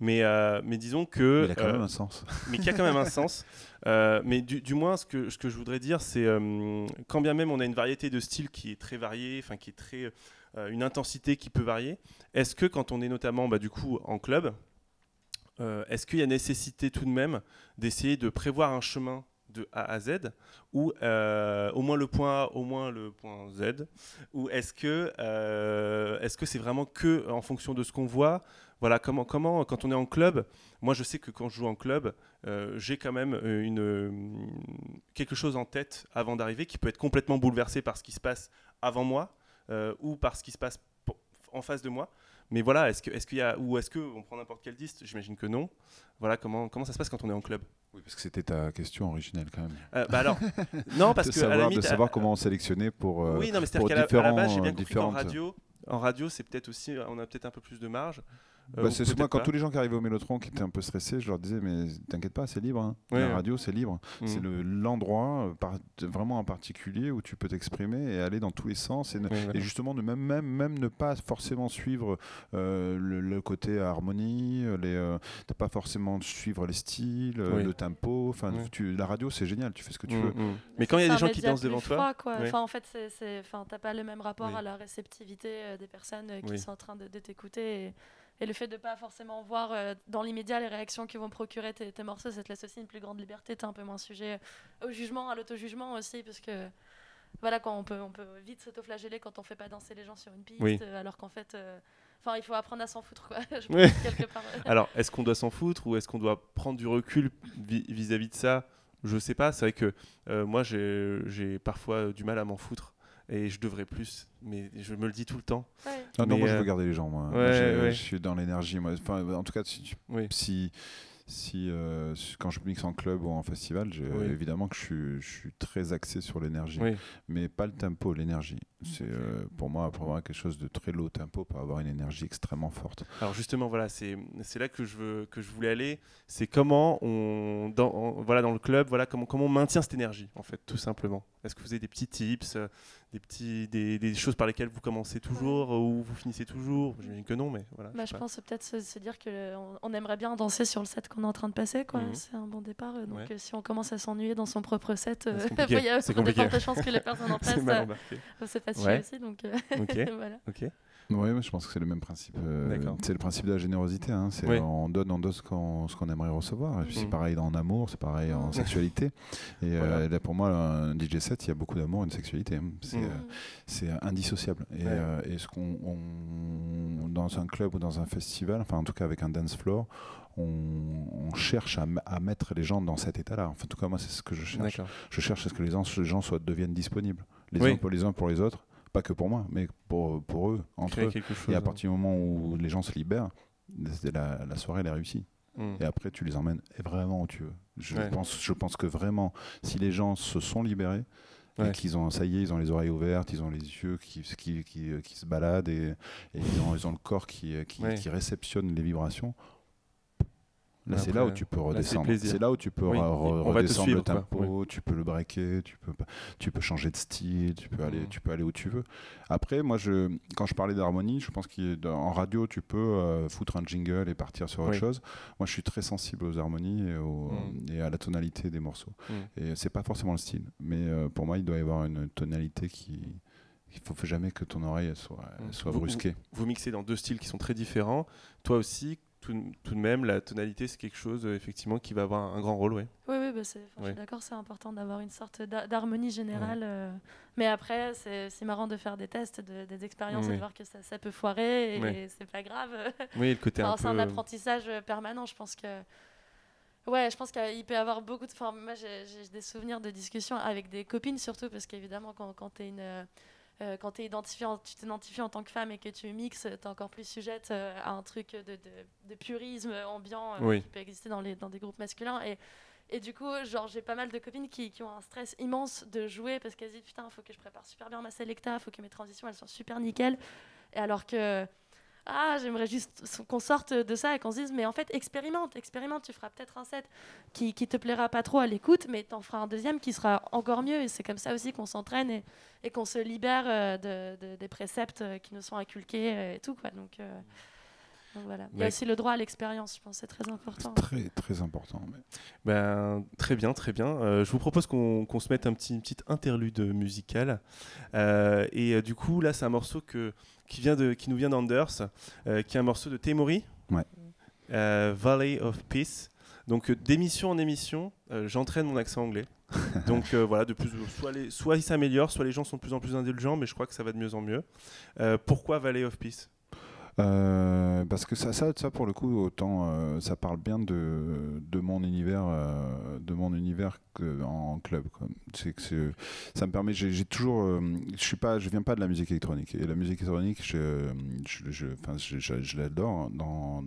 mais euh, mais disons que Il a quand euh, même un sens. mais qui a quand même un sens. Euh, mais du, du moins, ce que, ce que je voudrais dire, c'est euh, quand bien même on a une variété de styles qui est très variée, enfin qui est très euh, une intensité qui peut varier. Est-ce que quand on est notamment bah, du coup en club, euh, est-ce qu'il y a nécessité tout de même d'essayer de prévoir un chemin de A à Z ou euh, au moins le point A, au moins le point Z ou est-ce que euh, est-ce que c'est vraiment que en fonction de ce qu'on voit? Voilà comment comment quand on est en club moi je sais que quand je joue en club euh, j'ai quand même une, quelque chose en tête avant d'arriver qui peut être complètement bouleversé par ce qui se passe avant moi ou par ce qui se passe en face de moi. Mais voilà, est-ce que est-ce y a ou est-ce que on prend n'importe quel disque J'imagine que non. Voilà comment comment ça se passe quand on est en club. Oui, parce que c'était ta question originelle quand même. Euh, bah alors non parce de que à la savoir, limite, de à- savoir comment on sélectionnait pour. euh, oui non mais pour c'est-à-dire qu'à la, la base j'ai différents, bien euh, compris qu'en radio en radio c'est peut-être aussi on a peut-être un peu plus de marge. Euh, Bah, c'est moi quand pas. tous les gens qui arrivaient au Mélotron qui étaient un peu stressés, je leur disais mais t'inquiète pas, c'est libre. hein. Ouais, la ouais. radio c'est libre. Mhm. C'est le- l'endroit euh, par- vraiment en particulier où tu peux t'exprimer et aller dans tous les sens et, ne- Ouais, voilà. et justement ne même, même même ne pas forcément suivre euh, le, le côté harmonie, les euh, t'as pas forcément suivre les styles, Oui. le tempo. Enfin, la radio c'est génial, tu fais ce que tu Mm, veux. mm. Mais quand il y a des gens qui dansent devant toi, froid, quoi. Enfin, en fait, c'est, c'est, enfin, t'as pas le même rapport Oui. à la réceptivité des personnes qui Oui. sont en train de, de t'écouter. Et, et le fait de pas forcément voir euh, dans l'immédiat les réactions qui vont procurer tes, tes morceaux, ça te laisse aussi une plus grande liberté. T'es un peu moins sujet au jugement, à l'auto-jugement aussi, parce que voilà, quand on peut, on peut vite s'auto-flageller quand on fait pas danser les gens sur une piste, Oui. euh, alors qu'en fait, euh, enfin, il faut apprendre à s'en foutre, quoi. Je Ouais. pense, quelque part. Alors, est-ce qu'on doit s'en foutre ou est-ce qu'on doit prendre du recul vi- vis-à-vis de ça? Je sais pas. C'est vrai que euh, moi, j'ai parfois du mal à m'en foutre et je devrais plus, mais je me le dis tout le temps. Ouais. Ah non, moi je euh, veux garder les gens. Moi, ouais, ouais. je suis dans l'énergie. Moi, enfin, en tout cas, si, tu- Oui. si, si euh, quand je mixe en club ou en festival, Oui. évidemment que je suis, je suis très axé sur l'énergie, Oui. mais pas le tempo, l'énergie. C'est euh, pour moi pour avoir quelque chose de très low tempo, pour avoir une énergie extrêmement forte. Alors justement, voilà, c'est c'est là que je veux que je voulais aller. C'est comment on dans voilà dans le club, voilà comment comment on maintient cette énergie en fait, tout simplement. Est-ce que vous avez des petits tips, euh, des petits des, des choses par lesquelles vous commencez toujours ou vous finissez toujours J'imagine que non, mais voilà. Bah, je pense peut-être se, se dire qu'on on aimerait bien danser sur le set qu'on est en train de passer. quoi. Mhm. C'est un bon départ. euh, Donc Ouais. euh, si on commence à s'ennuyer dans son propre set, euh, il y a c'est de compliqué. fortes chances que les personnes en face euh, se fassent Ouais. chier aussi. Donc, voilà. Oui, je pense que c'est le même principe. euh, c'est le principe de la générosité. hein, c'est Oui. on donne, on donne ce qu'on aimerait recevoir. Puis C'est pareil en amour, c'est pareil en sexualité. Et euh, là, pour moi, un DJ set, il y a beaucoup d'amour et de sexualité. hein. C'est Mhm. euh, indissociable. Et, Ouais. et ce qu'on on- dans un club ou dans un festival, enfin en tout cas avec un dance floor, on, on cherche à, mettre les gens dans cet état-là. Enfin, en tout cas, moi, c'est ce que je cherche. Je cherche à ce que les gens, les gens soient, deviennent disponibles, les Oui. uns pour les uns pour les autres, pas que pour moi, mais pour, pour eux, entre eux. chose. Et à hein. partir du moment où les gens se libèrent, la, la soirée elle est réussie. Mm. Et après, tu les emmènes vraiment où tu veux. Je, Ouais. pense, je pense que vraiment, si les gens se sont libérés, Ouais. et qu'ils ont, ça y est, ils ont les oreilles ouvertes, ils ont les yeux qui, qui, qui, qui se baladent et, et ils, ont, ils ont le corps qui, qui, Ouais. qui réceptionne les vibrations. Là, c'est là où tu peux redescendre. C'est là où tu peux Oui, redescendre suivre, le tempo, tu peux le breaker, tu peux, tu peux changer de style, tu peux, aller, tu peux aller où tu veux. Après, moi, je, quand je parlais d'harmonie, je pense qu'en radio, tu peux euh, foutre un jingle et partir sur autre Oui. chose. Moi, je suis très sensible aux harmonies et, et à la tonalité des morceaux. Mm. Et c'est pas forcément le style, mais euh, pour moi, il doit y avoir une tonalité qui. Il faut faut jamais que ton oreille elle soit, elle Mm. soit Vous- brusquée. Vous mixez dans deux styles qui sont très différents. Toi aussi, tout, tout de même, la tonalité, c'est quelque chose euh, effectivement qui va avoir un grand rôle, ouais. Oui, oui bah, c'est- enfin, je Ouais. suis d'accord, c'est important d'avoir une sorte d'harmonie générale. euh, mais après, c'est c'est marrant de faire des tests, de- des expériences et de voir que ça, ça peut foirer et Ouais. c'est pas grave. Oui, le côté Enfin, c'est un apprentissage permanent, je pense que. Ouais, je pense qu'il peut y avoir beaucoup de. Enfin, moi, j'ai j'ai des souvenirs de discussions avec des copines, surtout, parce qu'évidemment, quand, quand tu es une. Euh, quand tu t'identifies en tant que femme et que tu mixes, tu es encore plus sujette euh, à un truc de, de- de purisme ambiant euh, Oui. qui peut exister dans, les, dans des groupes masculins. Et, Et du coup, genre, j'ai pas mal de copines qui, qui ont un stress immense de jouer parce qu'elles se disent putain, faut que je prépare super bien ma selecta, faut que mes transitions elles soient super nickel. Et alors que, ah, j'aimerais juste qu'on sorte de ça et qu'on se dise, mais en fait, expérimente, expérimente, tu feras peut-être un set qui, qui te plaira pas trop à l'écoute, mais t'en feras un deuxième qui sera encore mieux. Et c'est comme ça aussi qu'on s'entraîne et, et qu'on se libère euh, de, de- des préceptes euh, qui nous sont inculqués euh, et tout, quoi. Donc, euh, donc voilà. Il y a aussi le droit à l'expérience, je pense, c'est très important. Très, très important. mais- Ben, très bien, très bien. Euh, je vous propose qu'on qu'on se mette un petit, une petite interlude musicale. Euh, et euh, du coup, là, c'est un morceau que, qui, vient de, qui nous vient d'Anders, euh, qui est un morceau de Temori, Ouais. Euh, Valley of Peace. Donc, euh, d'émission en émission, j'entraîne mon accent anglais. Donc voilà, de plus, soit, les, soit il s'améliore, soit les gens sont de plus en plus indulgents, mais je crois que ça va de mieux en mieux. Pourquoi Valley of Peace? Euh, parce que ça, ça, pour le coup, autant euh, ça parle bien de, de mon univers, euh, de mon univers en club. C'est que ça me permet. J'ai toujours, je suis pas, je viens pas de la musique électronique. Et la musique électronique, je, je, je, je, je- l'adore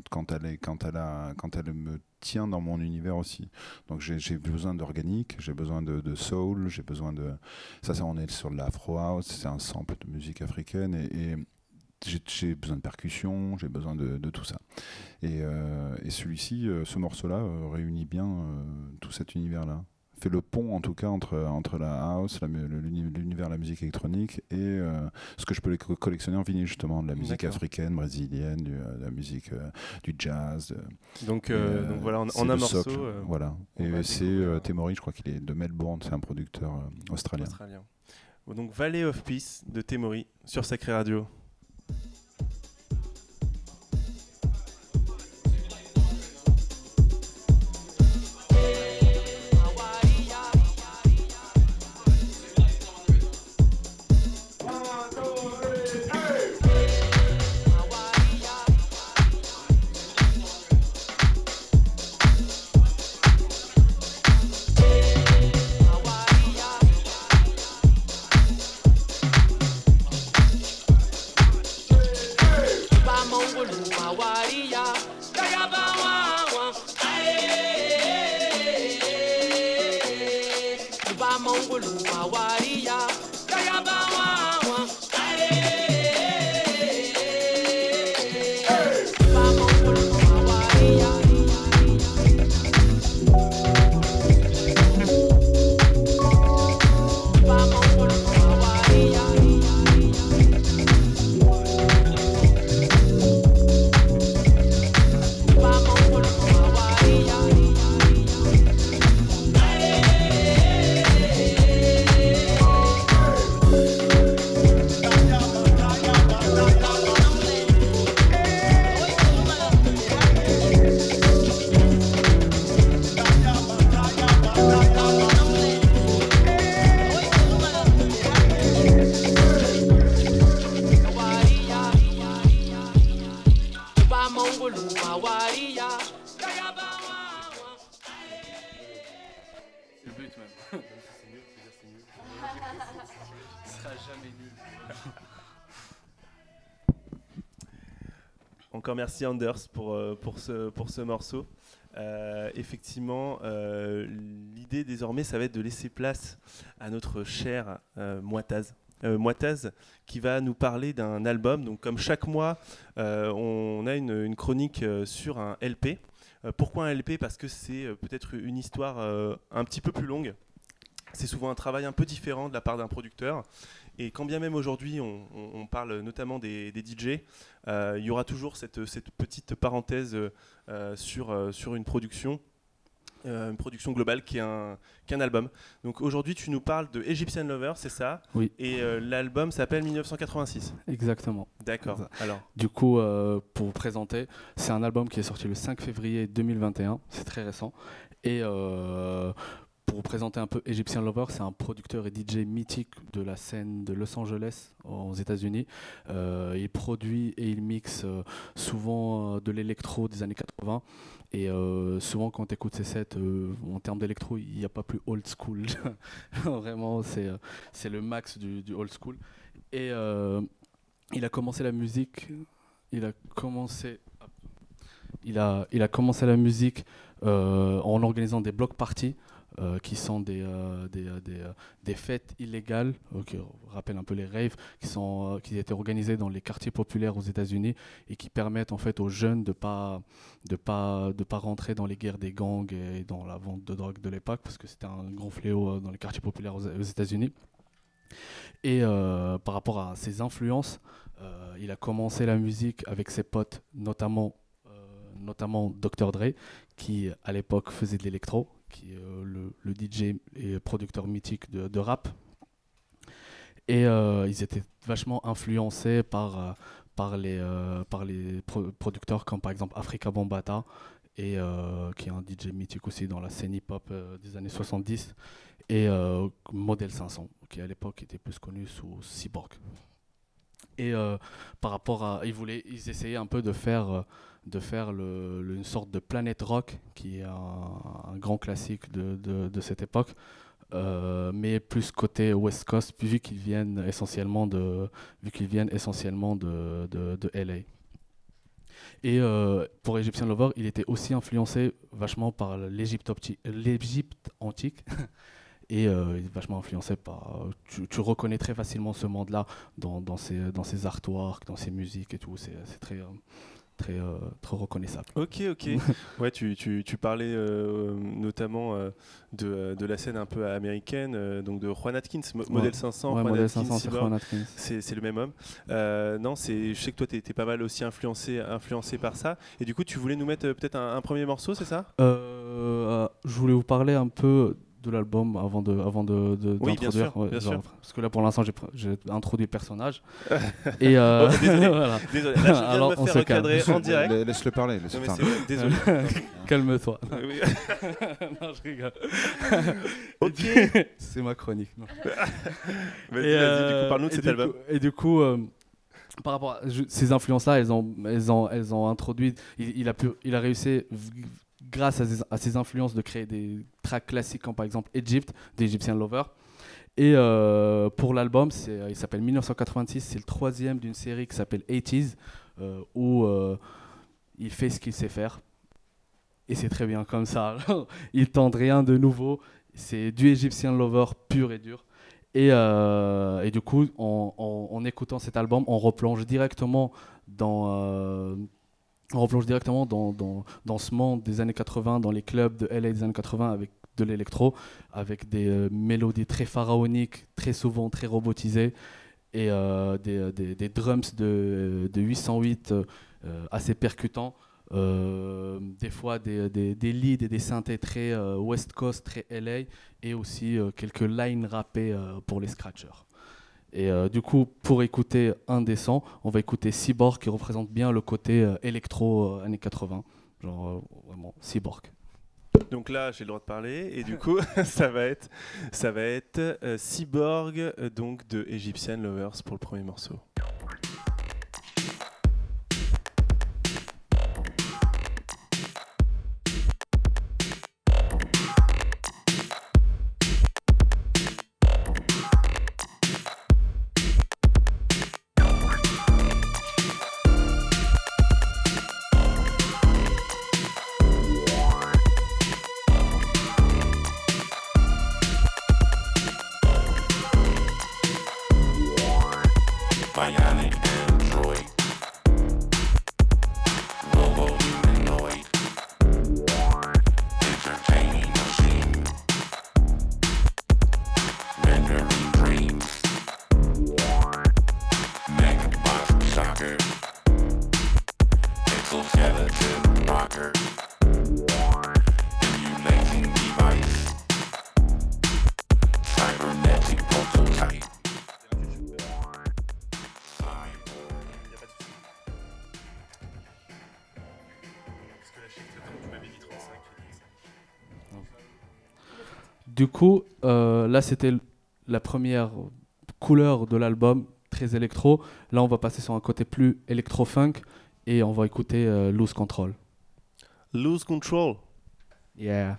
quand elle est, quand elle quand elle me tient dans mon univers aussi. Donc j'ai besoin d'organique, j'ai besoin de, soul, j'ai besoin de. Ça, ça, on est sur de l'afro house, c'est un sample de musique africaine et j'ai- besoin de percussion, j'ai besoin de, de tout ça. Et, euh, et celui-ci, euh, ce morceau-là, euh, réunit bien euh, tout cet univers-là. Fait le pont, en tout cas, entre, entre la house, l'univers de la musique électronique et ce que je peux collectionner en vinyle, justement, de la musique africaine, brésilienne, du, de la musique, du jazz. donc, voilà, en, un morceau socle, voilà. Et c'est Temori, je crois qu'il est de Melbourne, c'est un producteur australien. australien. Donc Valley of Peace de Temori sur Sacré Radio. 我路啊哇。Merci Anders pour, euh, pour, ce, pour ce morceau. Euh, effectivement, euh, l'idée désormais, ça va être de laisser place à notre cher euh, Moitaz. Moitaz qui va nous parler d'un album. Donc, comme chaque mois, on a une, chronique sur un LP. Pourquoi un LP Parce que c'est peut-être une histoire un petit peu plus longue. C'est souvent un travail un peu différent de la part d'un producteur. Et quand bien même aujourd'hui, on, on- on parle notamment des, des DJ, euh, il y aura toujours cette, cette petite parenthèse euh, sur, euh, sur une production, euh, une production globale qui est un, qui est un album. Donc aujourd'hui, tu nous parles de Egyptian Lover, c'est ça? Oui. Et euh, l'album s'appelle 1986. Exactement. D'accord. Alors, Du coup, euh, pour vous présenter, c'est un album qui est sorti le 5 février 2021, c'est très récent. Et pour vous présenter un peu, Egyptian Lover, c'est un producteur et DJ mythique de la scène de Los Angeles aux États-Unis. Euh, il produit et il mixe euh, souvent euh, de l'électro des années 80. Et souvent, quand tu écoutes ces sets, en termes d'électro, il n'y a pas plus old school. Vraiment, c'est le max du, old school. Et il a commencé la musique il a commencé il a, il a commencé la musique en organisant des block parties. Euh, qui sont des, euh, des, euh, des, des fêtes illégales, qui rappellent un peu les raves, qui, sont, qui étaient organisées dans les quartiers populaires aux États-Unis et qui permettent en fait aux jeunes de pas de pas de pas rentrer dans les guerres des gangs et dans la vente de drogue de l'époque parce que c'était un grand fléau dans les quartiers populaires aux, États-Unis. Et par rapport à ses influences, il a commencé la musique avec ses potes, notamment notamment Dr Dre, qui à l'époque faisait de l'électro, qui est euh, le, DJ et producteur mythique de, rap. Et euh, ils étaient vachement influencés par, euh, par les, par les pro- producteurs comme par exemple Africa Bambaataa, et, qui est un DJ mythique aussi dans la scène hip-hop des années 70, et Model 500, qui à l'époque était plus connu sous Cyborg. Et par rapport à. Ils, voulaient, ils essayaient un peu de faire, de faire une sorte de Planet Rock, qui est un, grand classique de, de- cette époque, euh, mais plus côté West Coast, vu qu'ils viennent essentiellement de, vu qu'ils viennent essentiellement de, de, de LA. Et euh, pour Egyptian Lover, il était aussi influencé vachement par l'Égypte antique. Et euh, vachement influencé par. Tu, reconnais très facilement ce monde-là dans, dans, ses, dans ses artworks, dans ses musiques et tout. C'est très, euh, très, euh, très reconnaissable. Ok, ok. ouais, tu, tu, tu parlais euh, notamment euh, de, de la scène un peu américaine, donc de Juan Atkins, Mo- Ouais. modèle 500, Ouais, Juan modèle Atkins, 500 sur Cyborg. Juan Atkins. C'est le même homme. Non. Je sais que toi, t'es t'es pas mal aussi influencé, influencé par ça. Et du coup, tu voulais nous mettre peut-être un, un premier morceau, c'est ça? Je voulais vous parler un peu de l'album avant de avant de, de- Oui, bien d'introduire, sûr, bien sûr. parce que là pour l'instant j'ai introduit le personnage et euh, Oh, désolé. voilà. Désolé, là, je viens Alors, de me on faire se calme. recadrer en direct. La- Laisse-le parler. Non, mais désolé. calme-toi Oui. non je rigole ok. c'est ma chronique non. Vas-y, Et, vas-y, du euh, coup, parle-nous de et cet album. coup- et du coup, euh, par rapport à je- ces influences-là, elles ont, elles ont, elles ont introduit. Il, il a pu, il a réussi, grâce à ses, influences, de créer des tracks classiques comme par exemple Egypt d'Egyptian Lover. Et euh, pour l'album, c'est, il s'appelle 1986. C'est le troisième d'une série qui s'appelle 80s, euh, où euh, il fait ce qu'il sait faire. Et c'est très bien comme ça. il tente rien de nouveau. C'est du Egyptian Lover pur et dur. Et, euh, et du coup, en, en- en écoutant cet album, on replonge directement dans, euh, on replonge directement dans, ce monde des années 80, dans les clubs de LA des années 80 avec de l'électro, avec des euh, mélodies très pharaoniques, très souvent très robotisées, et euh, des, des- drums de, de 808 euh, euh, assez percutants. Euh, des fois des, leads et des synthés très euh, West Coast, très LA, et aussi euh, quelques lines rappées euh, pour les scratchers. Et euh, du coup, pour écouter sons, on va écouter Cyborg qui représente bien le côté euh, électro euh, années 80. Genre vraiment Cyborg. Donc là, j'ai le droit de parler. Et du coup, ça va être, ça va être Cyborg, donc de Egyptian Lovers pour le premier morceau. Là c'était la première couleur de l'album, très électro. Là, on va passer sur un côté plus électro-funk et on va écouter euh, Loose Control. Lose Control. Yeah.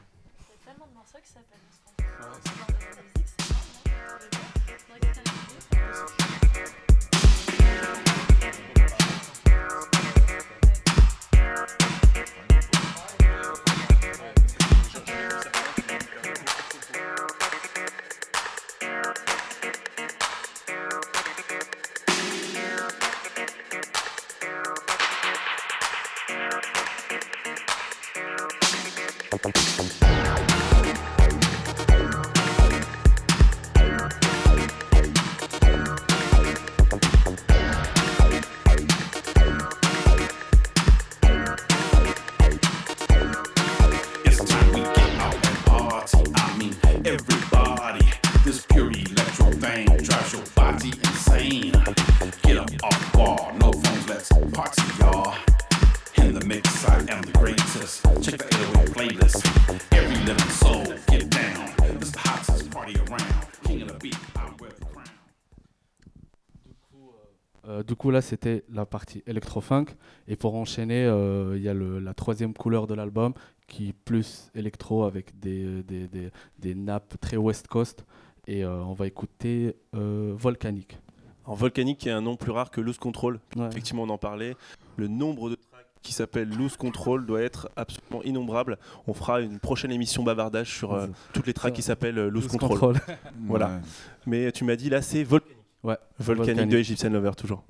Coup, là, c'était la partie électro-funk. Et pour enchaîner, euh, il y a le- la troisième couleur de l'album qui est plus électro avec des, des, des- des nappes très West Coast. Et euh, on va écouter euh, Volcanique. En volcanique, qui est un nom plus rare que Loose Control. Ouais. Effectivement, on en parlait. Le nombre de tracks qui s'appelle Loose Control doit être absolument innombrable. On fera une prochaine émission bavardage sur euh, toutes les tracks qui s'appellent euh, Loose, Loose Control. Control. Voilà. Ouais. Mais tu m'as dit là, c'est Volcanique. Ouais, Volcanique, Volcanique. de Egyptian Lover, toujours.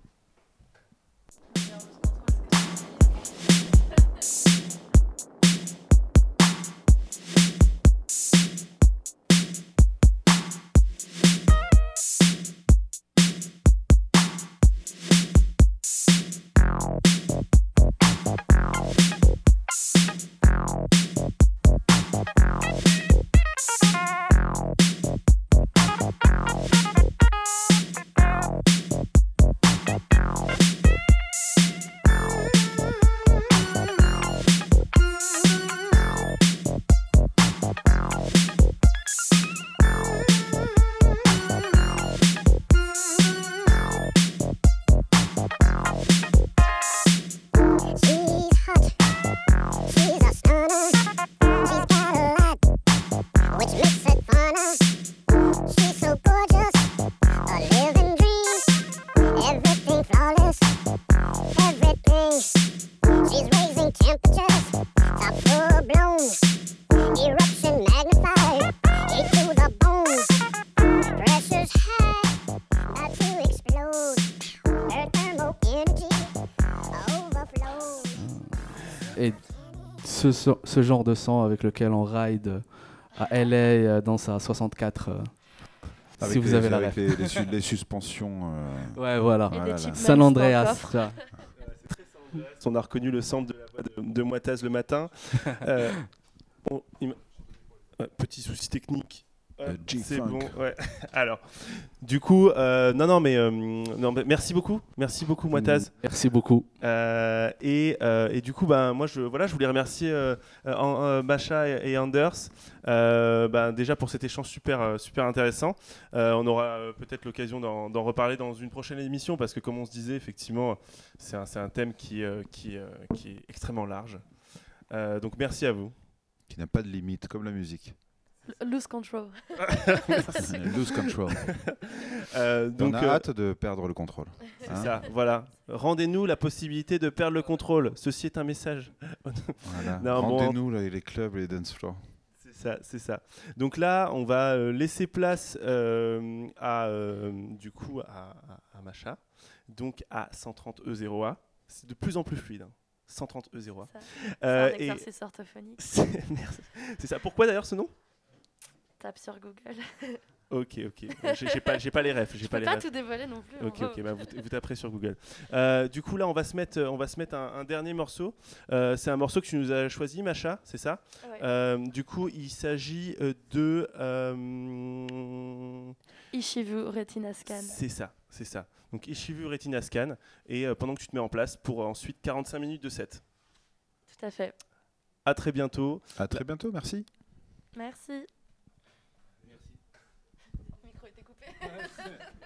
Ce, genre de son avec lequel on ride à LA euh, dans sa 64. euh, Avec si vous les- avez la avec les, les su- les suspensions. euh, Ouais, voilà. Ah là là. San Andreas. ça. On a reconnu le sample de la voix de, de Moitaz le matin. Euh, on- petit souci technique. C'est bon. Ouais. Alors, du coup, euh, non, non, mais euh, non, mais merci beaucoup, merci beaucoup, Moitaz. Merci beaucoup. Euh, et, euh, et du coup, ben, moi, je, voilà, je voulais remercier euh, euh, euh, Macha et, et Anders euh, ben, déjà pour cet échange super, super intéressant. Euh, on aura euh, peut-être l'occasion d'en reparler dans une prochaine émission parce que, comme on se disait, effectivement, c'est un, c'est un thème qui, euh, qui, euh, qui est extrêmement large. Euh, donc, merci à vous. qui n'a pas de limite, comme la musique. Lose control. Lose control. Euh, Donc, on a euh, hâte de perdre le contrôle. c'est Hein ça, voilà. Rendez-nous la possibilité de perdre le contrôle. Ceci est un message. Voilà. Non, bon. Rendez-nous les clubs et les dance floors. C'est ça, c'est ça. Donc là, on va euh, laisser place euh, à euh, du coup à, à- à Macha, donc à 130 E0A. C'est de plus en plus fluide. hein. 130 E0A. Ça, Euh, C'est un et exercice orthophonique. c'est merci. C'est ça. Pourquoi d'ailleurs ce nom? Tape sur Google. Ok, ok. J'ai pas, j'ai pas les refs. J'ai Je pas peux les pas refs. tout dévoiler non plus. Ok, on ok, bah vous, vous taperez sur Google. Euh, du coup, là, on va se mettre, on va se mettre un, un dernier morceau. Euh, c'est un morceau que tu nous as choisi, Macha, c'est ça? Ouais. Euh, Du coup, il s'agit de. euh, Ishivu Retina Scan. C'est ça, c'est ça. Donc Ishivu Retina Scan, et euh, pendant que tu te mets en place pour euh, ensuite 45 minutes de set. Tout à fait. À très bientôt. À très bientôt, merci. Merci. Le micro était coupé.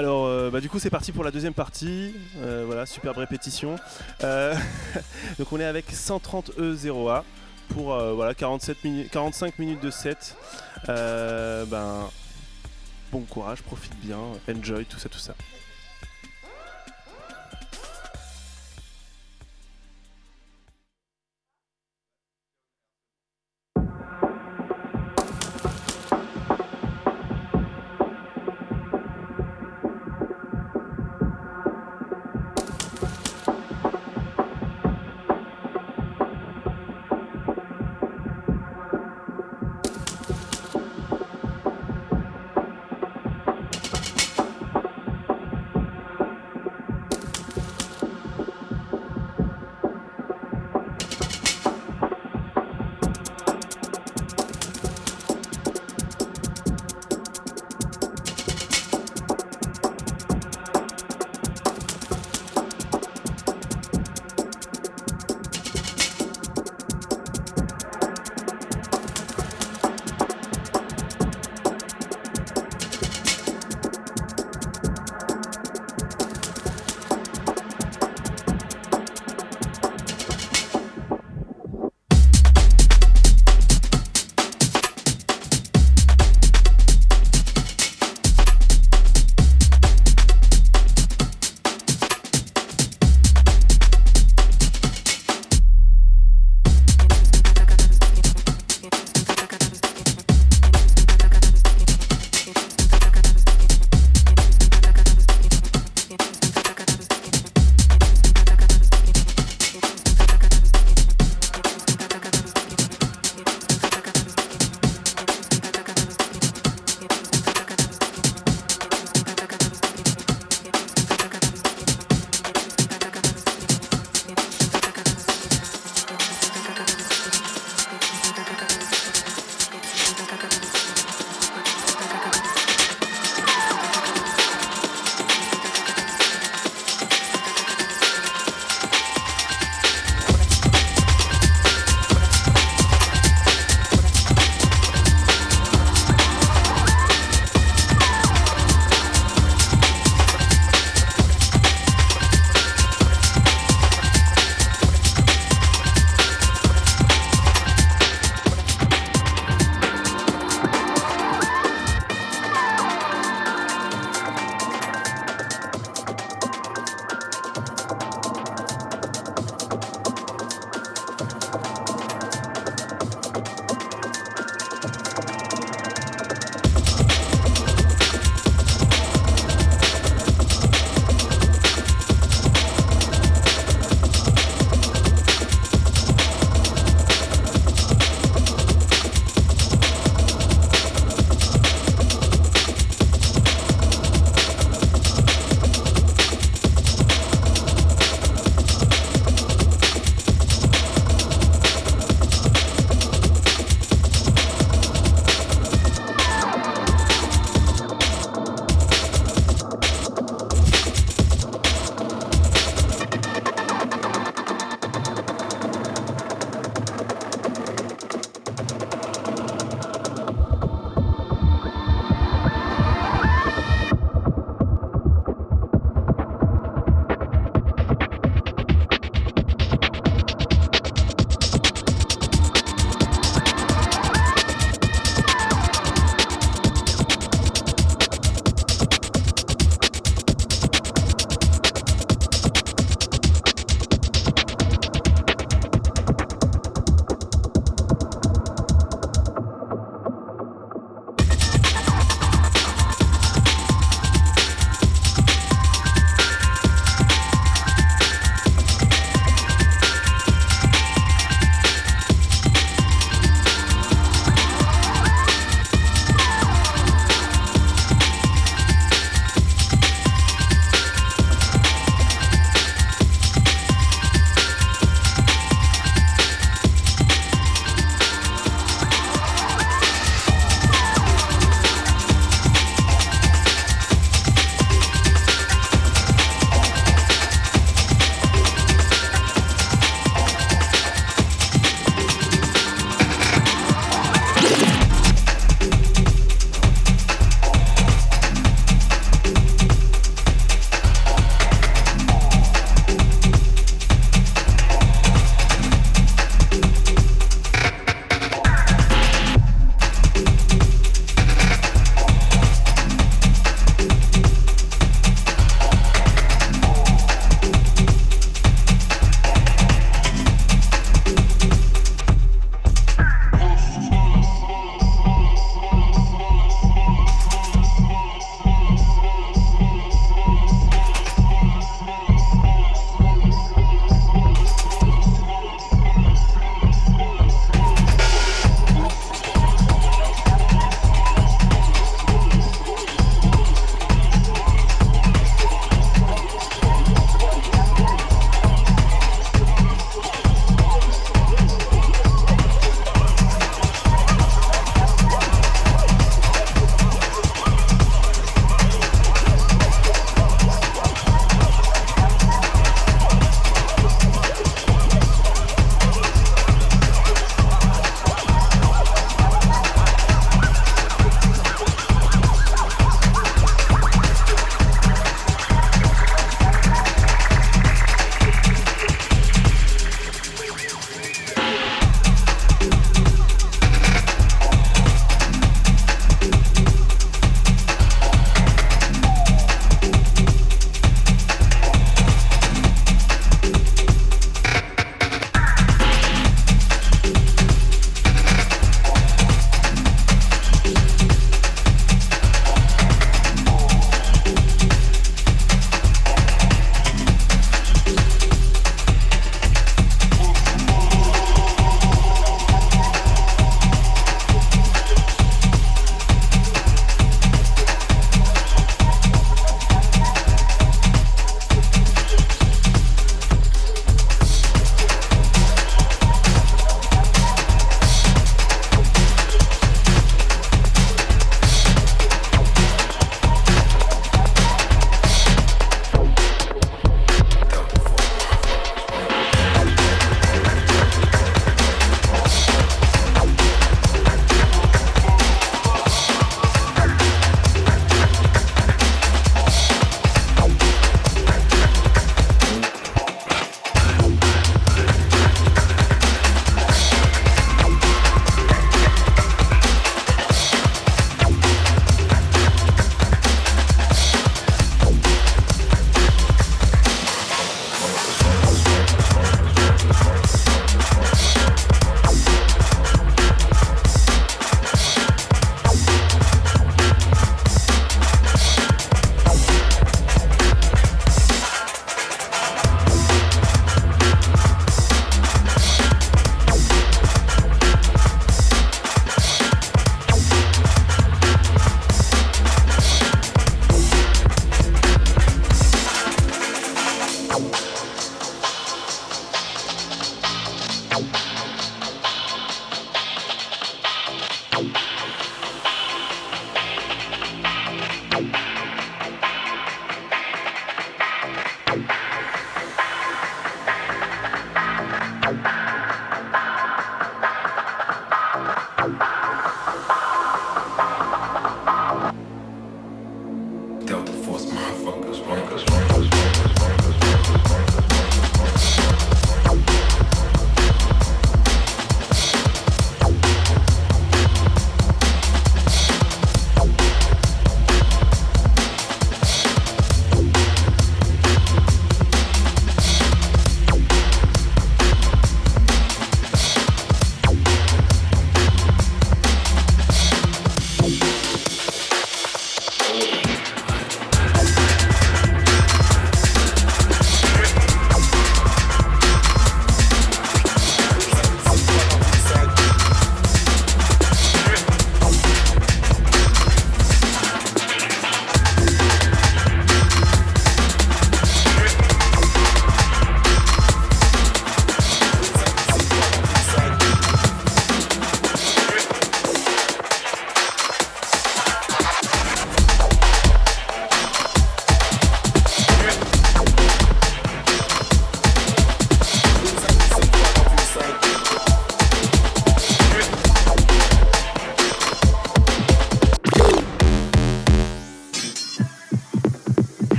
Alors, euh, bah, du coup, c'est parti pour la deuxième partie. Euh, voilà, superbe répétition. Euh, donc, on est avec 130 E0A pour voilà, 47 minu- 45 minutes de set. Ben, bon courage, profite bien, enjoy, tout ça, tout ça.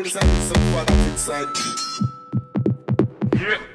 Represent some for that inside. Yeah.